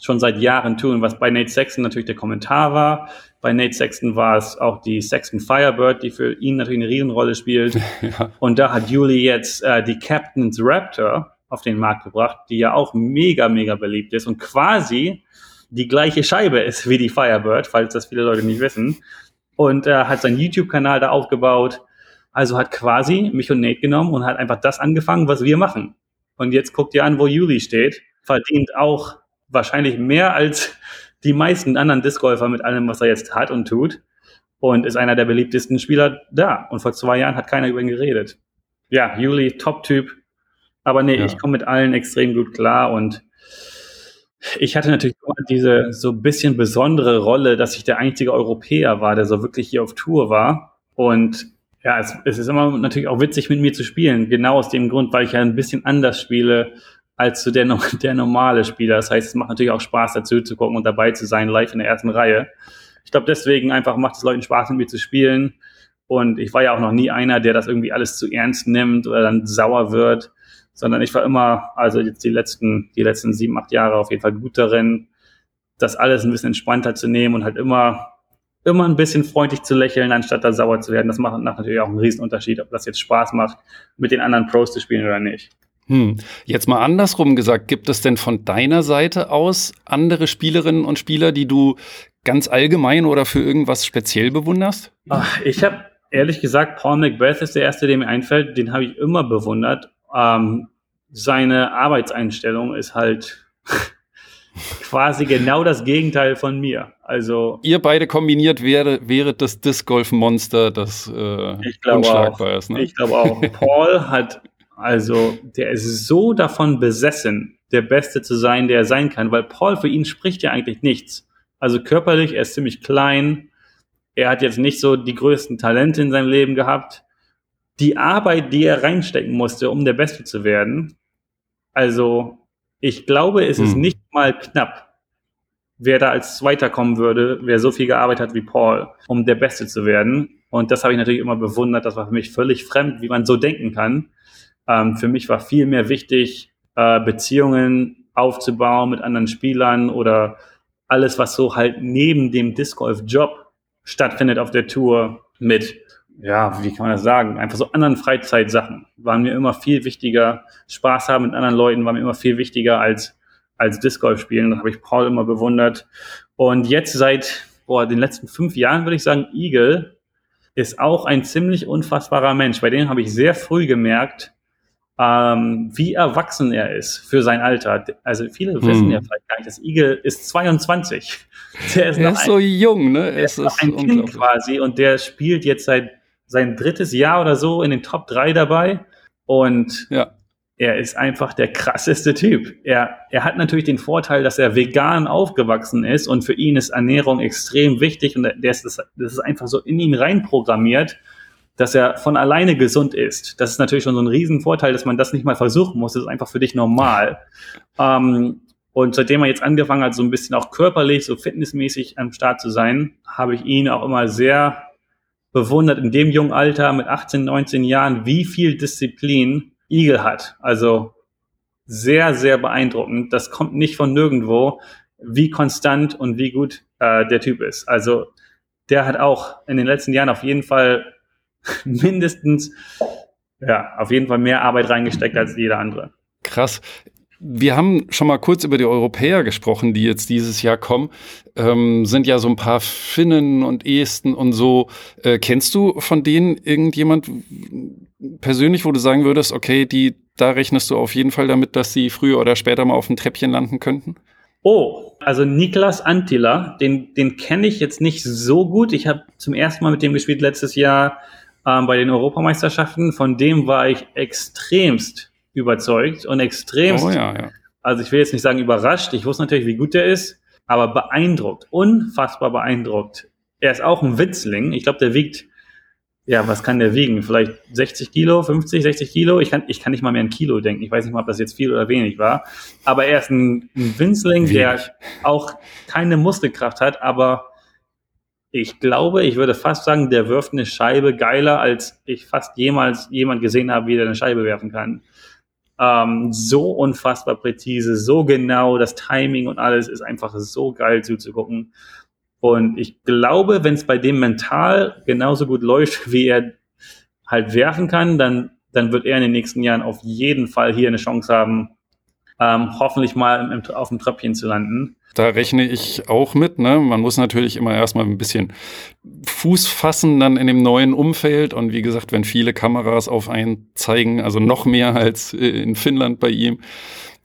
schon seit Jahren tun, was bei Nate Sexton natürlich der Kommentar war. Bei Nate Sexton war es auch die Sexton Firebird, die für ihn natürlich eine Riesenrolle spielt. ja. Und da hat Julie jetzt äh, die Captain's Raptor auf den Markt gebracht, die ja auch mega, mega beliebt ist und quasi die gleiche Scheibe ist wie die Firebird, falls das viele Leute nicht wissen. Und äh, hat seinen YouTube-Kanal da aufgebaut also hat quasi mich und Nate genommen und hat einfach das angefangen, was wir machen. Und jetzt guckt ihr an, wo Juli steht. Verdient auch wahrscheinlich mehr als die meisten anderen Discgolfer mit allem, was er jetzt hat und tut. Und ist einer der beliebtesten Spieler da. Und vor zwei Jahren hat keiner über ihn geredet. Ja, Juli, Top-Typ. Aber nee, ja. ich komme mit allen extrem gut klar und ich hatte natürlich immer diese so ein bisschen besondere Rolle, dass ich der einzige Europäer war, der so wirklich hier auf Tour war. Und ja, es, es ist immer natürlich auch witzig, mit mir zu spielen. Genau aus dem Grund, weil ich ja ein bisschen anders spiele als so der, der normale Spieler. Das heißt, es macht natürlich auch Spaß, dazu zu gucken und dabei zu sein, live in der ersten Reihe. Ich glaube, deswegen einfach macht es Leuten Spaß, mit mir zu spielen. Und ich war ja auch noch nie einer, der das irgendwie alles zu ernst nimmt oder dann sauer wird, sondern ich war immer, also jetzt die letzten, die letzten sieben, acht Jahre auf jeden Fall gut darin, das alles ein bisschen entspannter zu nehmen und halt immer immer ein bisschen freundlich zu lächeln, anstatt da sauer zu werden. Das macht natürlich auch einen Riesenunterschied, ob das jetzt Spaß macht, mit den anderen Pros zu spielen oder nicht. Hm. Jetzt mal andersrum gesagt, gibt es denn von deiner Seite aus andere Spielerinnen und Spieler, die du ganz allgemein oder für irgendwas speziell bewunderst? Ach, ich habe ehrlich gesagt, Paul Macbeth ist der erste, der mir einfällt. Den habe ich immer bewundert. Ähm, seine Arbeitseinstellung ist halt quasi genau das Gegenteil von mir. Also ihr beide kombiniert wäre, wäre das Disc Golf Monster, das äh, unschlagbar auch. ist. Ne? Ich glaube auch. Paul hat also, der ist so davon besessen, der Beste zu sein, der er sein kann, weil Paul für ihn spricht ja eigentlich nichts. Also körperlich, er ist ziemlich klein, er hat jetzt nicht so die größten Talente in seinem Leben gehabt. Die Arbeit, die er reinstecken musste, um der Beste zu werden, also ich glaube, es hm. ist nicht mal knapp, wer da als Zweiter kommen würde, wer so viel gearbeitet hat wie Paul, um der Beste zu werden. Und das habe ich natürlich immer bewundert. Das war für mich völlig fremd, wie man so denken kann. Ähm, für mich war viel mehr wichtig, äh, Beziehungen aufzubauen mit anderen Spielern oder alles, was so halt neben dem Disc Golf Job stattfindet auf der Tour mit, ja, wie kann man das sagen, einfach so anderen Freizeitsachen waren mir immer viel wichtiger. Spaß haben mit anderen Leuten war mir immer viel wichtiger als als Disc Golf spielen. Das habe ich Paul immer bewundert. Und jetzt seit boah, den letzten fünf Jahren würde ich sagen, Eagle ist auch ein ziemlich unfassbarer Mensch. Bei dem habe ich sehr früh gemerkt, ähm, wie erwachsen er ist für sein Alter. Also viele hm. wissen ja vielleicht gar nicht, dass Eagle ist 22. Der ist, er ist ein, so jung, ne? Er ist, ist ein Kind quasi und der spielt jetzt seit sein drittes Jahr oder so in den Top 3 dabei. Und ja er ist einfach der krasseste Typ. Er, er hat natürlich den Vorteil, dass er vegan aufgewachsen ist und für ihn ist Ernährung extrem wichtig und der ist, das ist einfach so in ihn reinprogrammiert, dass er von alleine gesund ist. Das ist natürlich schon so ein Riesenvorteil, dass man das nicht mal versuchen muss. Das ist einfach für dich normal. Ähm, und seitdem er jetzt angefangen hat, so ein bisschen auch körperlich, so fitnessmäßig am Start zu sein, habe ich ihn auch immer sehr bewundert in dem jungen Alter mit 18, 19 Jahren, wie viel Disziplin Eagle hat. Also sehr, sehr beeindruckend. Das kommt nicht von nirgendwo, wie konstant und wie gut äh, der Typ ist. Also der hat auch in den letzten Jahren auf jeden Fall mindestens, ja, auf jeden Fall mehr Arbeit reingesteckt als jeder andere. Krass. Wir haben schon mal kurz über die Europäer gesprochen, die jetzt dieses Jahr kommen. Ähm, sind ja so ein paar Finnen und Esten und so. Äh, kennst du von denen irgendjemand persönlich, wo du sagen würdest, okay, die, da rechnest du auf jeden Fall damit, dass sie früher oder später mal auf dem Treppchen landen könnten? Oh, also Niklas Antila, den, den kenne ich jetzt nicht so gut. Ich habe zum ersten Mal mit dem gespielt letztes Jahr ähm, bei den Europameisterschaften. Von dem war ich extremst überzeugt und extremst, oh, ja, ja. also ich will jetzt nicht sagen überrascht, ich wusste natürlich, wie gut der ist, aber beeindruckt, unfassbar beeindruckt. Er ist auch ein Witzling. Ich glaube, der wiegt, ja, was kann der wiegen? Vielleicht 60 Kilo, 50, 60 Kilo? Ich kann, ich kann nicht mal mehr ein Kilo denken. Ich weiß nicht mal, ob das jetzt viel oder wenig war. Aber er ist ein, ein Winzling, der auch keine Muskelkraft hat, aber ich glaube, ich würde fast sagen, der wirft eine Scheibe geiler, als ich fast jemals jemand gesehen habe, wie der eine Scheibe werfen kann. Ähm, so unfassbar präzise, so genau, das Timing und alles ist einfach so geil zuzugucken. Und ich glaube, wenn es bei dem mental genauso gut läuft, wie er halt werfen kann, dann, dann wird er in den nächsten Jahren auf jeden Fall hier eine Chance haben, ähm, hoffentlich mal im, auf dem Treppchen zu landen. Da rechne ich auch mit. Ne? Man muss natürlich immer erstmal ein bisschen Fuß fassen dann in dem neuen Umfeld. Und wie gesagt, wenn viele Kameras auf einen zeigen, also noch mehr als in Finnland bei ihm.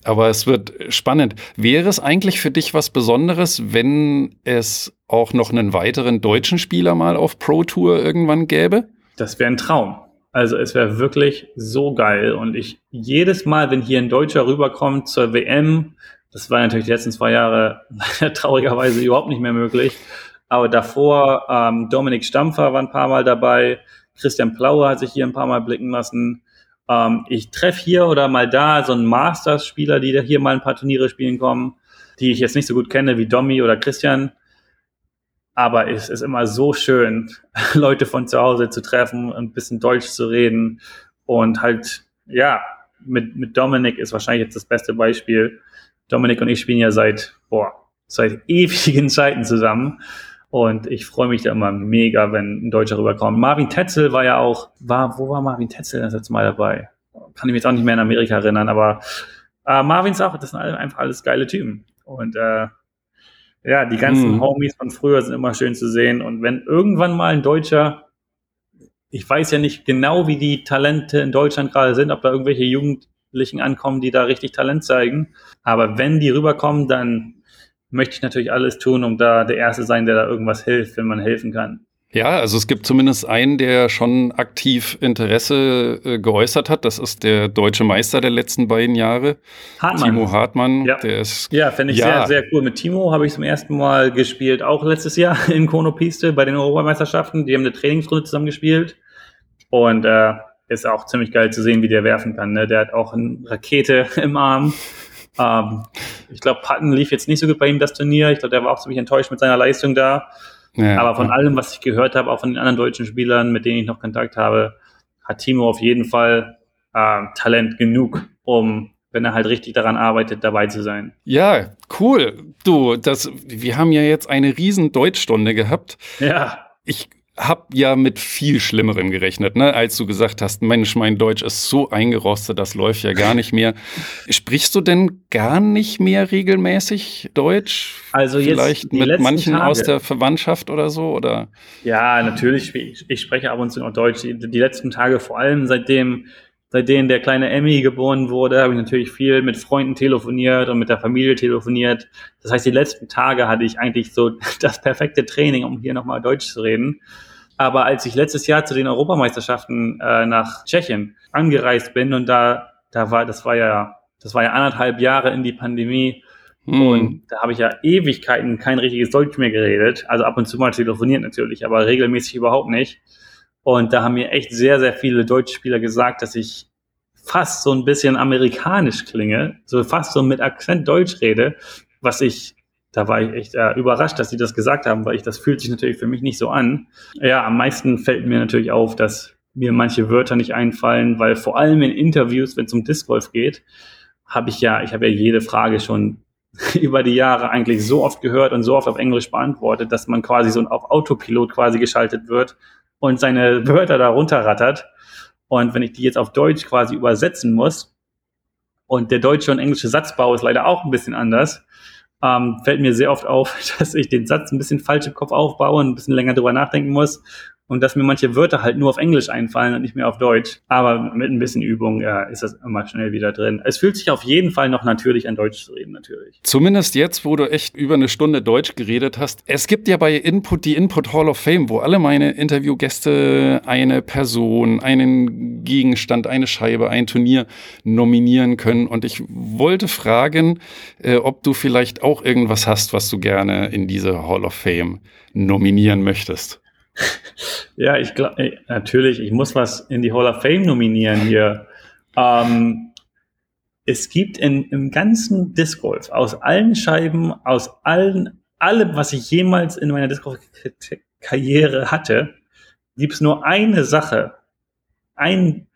Aber es wird spannend. Wäre es eigentlich für dich was Besonderes, wenn es auch noch einen weiteren deutschen Spieler mal auf Pro Tour irgendwann gäbe? Das wäre ein Traum. Also es wäre wirklich so geil. Und ich jedes Mal, wenn hier ein Deutscher rüberkommt zur WM, das war natürlich die letzten zwei Jahre traurigerweise überhaupt nicht mehr möglich. Aber davor, ähm, Dominik Stampfer war ein paar Mal dabei, Christian Plauer hat sich hier ein paar Mal blicken lassen. Ähm, ich treffe hier oder mal da so einen Masters-Spieler, die hier mal ein paar Turniere spielen kommen, die ich jetzt nicht so gut kenne wie Domi oder Christian. Aber es ist immer so schön, Leute von zu Hause zu treffen, ein bisschen Deutsch zu reden und halt, ja, mit, mit Dominik ist wahrscheinlich jetzt das beste Beispiel. Dominik und ich spielen ja seit, boah, seit ewigen Zeiten zusammen. Und ich freue mich da immer mega, wenn ein Deutscher rüberkommt. Marvin Tetzel war ja auch, war, wo war Marvin Tetzel das letzte Mal dabei? Kann ich mich jetzt auch nicht mehr in Amerika erinnern, aber äh, Marvin ist auch, das sind einfach alles geile Typen. Und äh, ja, die ganzen hm. Homies von früher sind immer schön zu sehen. Und wenn irgendwann mal ein Deutscher, ich weiß ja nicht genau, wie die Talente in Deutschland gerade sind, ob da irgendwelche Jugendlichen ankommen, die da richtig Talent zeigen. Aber wenn die rüberkommen, dann möchte ich natürlich alles tun, um da der Erste sein, der da irgendwas hilft, wenn man helfen kann. Ja, also es gibt zumindest einen, der schon aktiv Interesse äh, geäußert hat. Das ist der deutsche Meister der letzten beiden Jahre, Hartmann. Timo Hartmann. Ja. Der ist Ja, finde ich Ja. sehr, sehr cool. Mit Timo habe ich zum ersten Mal gespielt, auch letztes Jahr in Konopiste bei den Europameisterschaften. Die haben eine Trainingsrunde zusammen gespielt. Und äh, ist auch ziemlich geil zu sehen, wie der werfen kann. Ne? Der hat auch eine Rakete im Arm. Ähm, ich glaube, Patton lief jetzt nicht so gut bei ihm das Turnier. Ich glaube, der war auch ziemlich enttäuscht mit seiner Leistung da. Ja, Aber von ja. allem, was ich gehört habe, auch von den anderen deutschen Spielern, mit denen ich noch Kontakt habe, hat Timo auf jeden Fall äh, Talent genug, um, wenn er halt richtig daran arbeitet, dabei zu sein. ja, cool. Du, das, wir haben ja jetzt eine riesen Deutschstunde gehabt. Ja, Ich habe ja mit viel Schlimmerem gerechnet, ne? als du gesagt hast, Mensch, mein Deutsch ist so eingerostet, das läuft ja gar nicht mehr. Sprichst du denn gar nicht mehr regelmäßig Deutsch? Also jetzt Vielleicht mit manchen Tage. aus der Verwandtschaft oder so? Oder? ja, natürlich. Ich, ich spreche ab und zu noch Deutsch. Die, die letzten Tage, vor allem seitdem, seitdem der kleine Emmy geboren wurde, habe ich natürlich viel mit Freunden telefoniert und mit der Familie telefoniert. Das heißt, die letzten Tage hatte ich eigentlich so das perfekte Training, um hier nochmal Deutsch zu reden. Aber als ich letztes Jahr zu den Europameisterschaften äh, nach Tschechien angereist bin und da, da war, das war ja, das war ja anderthalb Jahre in die Pandemie, Hm. und da habe ich ja Ewigkeiten kein richtiges Deutsch mehr geredet. Also ab und zu mal telefoniert natürlich, aber regelmäßig überhaupt nicht. Und da haben mir echt sehr, sehr viele Deutschspieler gesagt, dass ich fast so ein bisschen amerikanisch klinge, so fast so mit Akzent Deutsch rede, was ich, da war ich echt äh, überrascht, dass sie das gesagt haben, weil ich das fühlt sich natürlich für mich nicht so an. Ja, am meisten fällt mir natürlich auf, dass mir manche Wörter nicht einfallen, weil vor allem in Interviews, wenn es um Disc Golf geht, habe ich ja, ich habe ja jede Frage schon über die Jahre eigentlich so oft gehört und so oft auf Englisch beantwortet, dass man quasi so auf Autopilot quasi geschaltet wird und seine Wörter da runterrattert. Und wenn ich die jetzt auf Deutsch quasi übersetzen muss und der deutsche und englische Satzbau ist leider auch ein bisschen anders, ähm, fällt mir sehr oft auf, dass ich den Satz ein bisschen falsch im Kopf aufbaue und ein bisschen länger drüber nachdenken muss und dass mir manche Wörter halt nur auf Englisch einfallen und nicht mehr auf Deutsch. Aber mit ein bisschen Übung ja, ist das immer schnell wieder drin. Es fühlt sich auf jeden Fall noch natürlich an Deutsch zu reden, natürlich. Zumindest jetzt, wo du echt über eine Stunde Deutsch geredet hast. Es gibt ja bei Input die Input Hall of Fame, wo alle meine Interviewgäste eine Person, einen Gegenstand, eine Scheibe, ein Turnier nominieren können. Und ich wollte fragen, äh, ob du vielleicht auch irgendwas hast, was du gerne in diese Hall of Fame nominieren möchtest. Ja, ich glaube, natürlich, ich muss was in die Hall of Fame nominieren hier. Ähm, es gibt in, im ganzen Disc Golf aus allen Scheiben, aus allen, allem, was ich jemals in meiner Disc Golf Karriere hatte, gibt es nur eine Sache, einen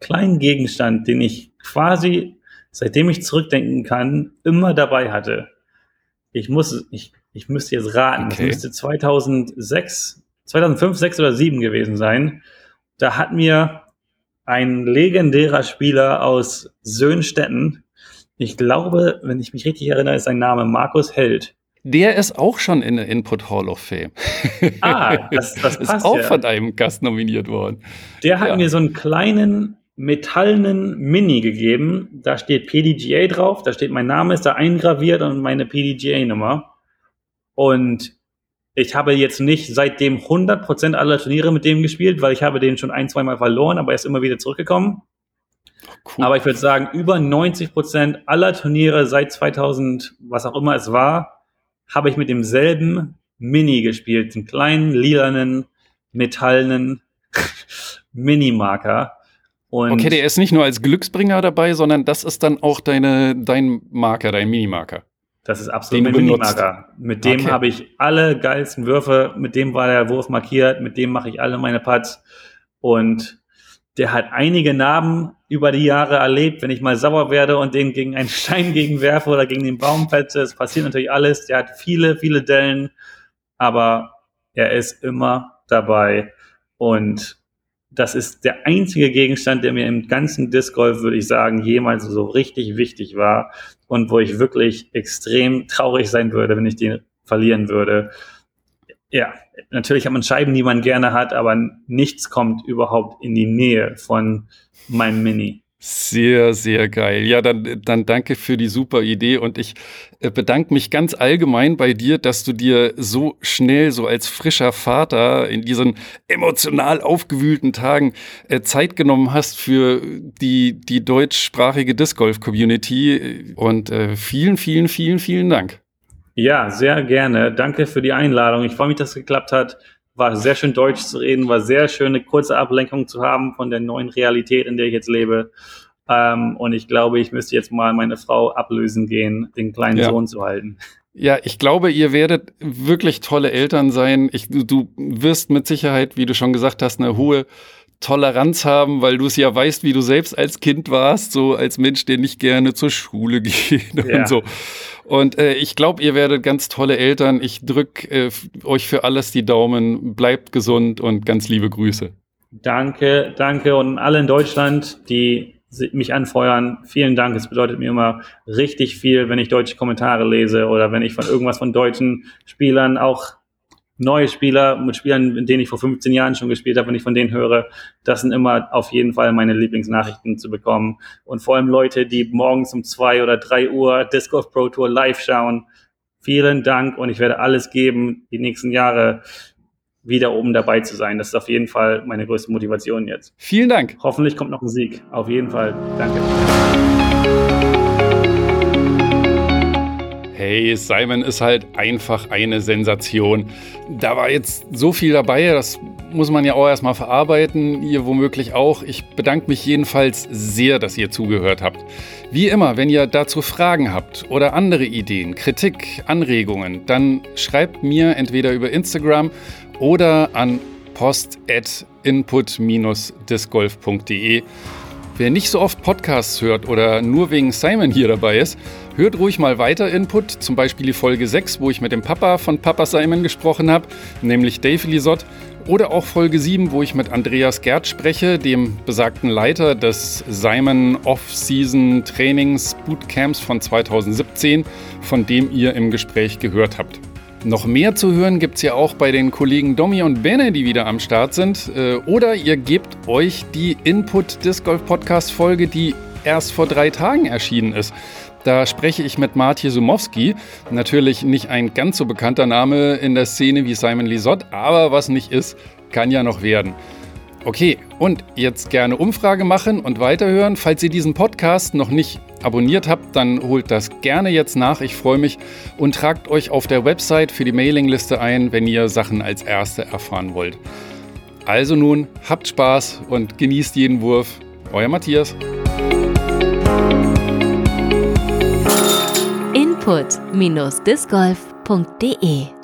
kleinen Gegenstand, den ich quasi, seitdem ich zurückdenken kann, immer dabei hatte. Ich muss, ich, ich müsste jetzt raten, Okay. müsste 2006, 2005, 6 oder 7 gewesen sein. Da hat mir ein legendärer Spieler aus Söhnstetten, ich glaube, wenn ich mich richtig erinnere, ist sein Name Markus Held. Der ist auch schon in der Input Hall of Fame. Ah, das, das ist passt auch ja. von einem Gast nominiert worden. Der hat Ja. mir so einen kleinen metallenen Mini gegeben. Da steht PDGA drauf, da steht mein Name, ist da eingraviert und meine PDGA-Nummer. Und ich habe jetzt nicht seitdem 100% aller Turniere mit dem gespielt, weil ich habe den schon ein, zweimal verloren, aber er ist immer wieder zurückgekommen. Cool. Aber ich würde sagen, über 90% aller Turniere seit 2000, was auch immer es war, habe ich mit demselben Mini gespielt, den kleinen, lilanen, metallenen Mini-Marker. Okay, der ist nicht nur als Glücksbringer dabei, sondern das ist dann auch deine, dein Marker, dein Minimarker. Das ist absolut mein. Mini-Marker. Mit dem Okay. habe ich alle geilsten Würfe, mit dem war der Wurf markiert, mit dem mache ich alle meine Putts. Und der hat einige Narben über die Jahre erlebt, wenn ich mal sauer werde und den gegen einen Stein gegenwerfe oder gegen den Baum petze. Es passiert natürlich alles. Der hat viele, viele Dellen, aber er ist immer dabei. Und das ist der einzige Gegenstand, der mir im ganzen Disc Golf, würde ich sagen, jemals so richtig wichtig war und wo ich wirklich extrem traurig sein würde, wenn ich den verlieren würde. Ja, natürlich hat man Scheiben, die man gerne hat, aber nichts kommt überhaupt in die Nähe von meinem Mini. Sehr, sehr geil. Ja, dann, dann danke für die super Idee und ich äh, bedanke mich ganz allgemein bei dir, dass du dir so schnell, so als frischer Vater in diesen emotional aufgewühlten Tagen äh, Zeit genommen hast für die, die deutschsprachige Disc Golf Community und äh, vielen, vielen, vielen, vielen Dank. Ja, sehr gerne. Danke für die Einladung. Ich freue mich, dass es geklappt hat. War sehr schön Deutsch zu reden, war sehr schön, eine kurze Ablenkung zu haben von der neuen Realität, in der ich jetzt lebe. Ähm, und ich glaube, ich müsste jetzt mal meine Frau ablösen gehen, den kleinen ja. Sohn zu halten. Ja, ich glaube, ihr werdet wirklich tolle Eltern sein. Ich, du wirst mit Sicherheit, wie du schon gesagt hast, eine hohe Toleranz haben, weil du es ja weißt, wie du selbst als Kind warst, so als Mensch, der nicht gerne zur Schule geht ja. und so. Und äh, ich glaube, ihr werdet ganz tolle Eltern. Ich drücke äh, euch für alles die Daumen. Bleibt gesund und ganz liebe Grüße. Danke, danke und alle in Deutschland, die mich anfeuern. Vielen Dank. Es bedeutet mir immer richtig viel, wenn ich deutsche Kommentare lese oder wenn ich von irgendwas von deutschen Spielern auch neue Spieler mit Spielern, mit denen ich vor 15 Jahren schon gespielt habe, wenn ich von denen höre, das sind immer auf jeden Fall meine Lieblingsnachrichten zu bekommen. Und vor allem Leute, die morgens um zwei oder drei Uhr Disc Golf Pro Tour live schauen. Vielen Dank und ich werde alles geben, die nächsten Jahre wieder oben dabei zu sein. Das ist auf jeden Fall meine größte Motivation jetzt. Vielen Dank. Hoffentlich kommt noch ein Sieg. Auf jeden Fall. Danke. Hey, Simon ist halt einfach eine Sensation. Da war jetzt so viel dabei, das muss man ja auch erstmal verarbeiten, ihr womöglich auch. Ich bedanke mich jedenfalls sehr, dass ihr zugehört habt. Wie immer, wenn ihr dazu Fragen habt oder andere Ideen, Kritik, Anregungen, dann schreibt mir entweder über Instagram oder an post.input-discgolf.de. Wer nicht so oft Podcasts hört oder nur wegen Simon hier dabei ist, hört ruhig mal weiter Input, zum Beispiel die Folge 6, wo ich mit dem Papa von Papa Simon gesprochen habe, nämlich Dave Lisott, oder auch Folge 7, wo ich mit Andreas Gerd spreche, dem besagten Leiter des Simon Off-Season Trainings Bootcamps von 2017, von dem ihr im Gespräch gehört habt. Noch mehr zu hören gibt es ja auch bei den Kollegen Domi und Benne, die wieder am Start sind. Äh, oder ihr gebt euch die Input Disc Golf Podcast Folge, die erst vor drei Tagen erschienen ist. Da spreche ich mit Martje Sumowski. Natürlich nicht ein ganz so bekannter Name in der Szene wie Simon Lisott, aber was nicht ist, kann ja noch werden. Okay, und jetzt gerne Umfrage machen und weiterhören. Falls ihr diesen Podcast noch nicht abonniert habt, dann holt das gerne jetzt nach. Ich freue mich und tragt euch auf der Website für die Mailingliste ein, wenn ihr Sachen als Erste erfahren wollt. Also nun, habt Spaß und genießt jeden Wurf. Euer Matthias. Input-discgolf.de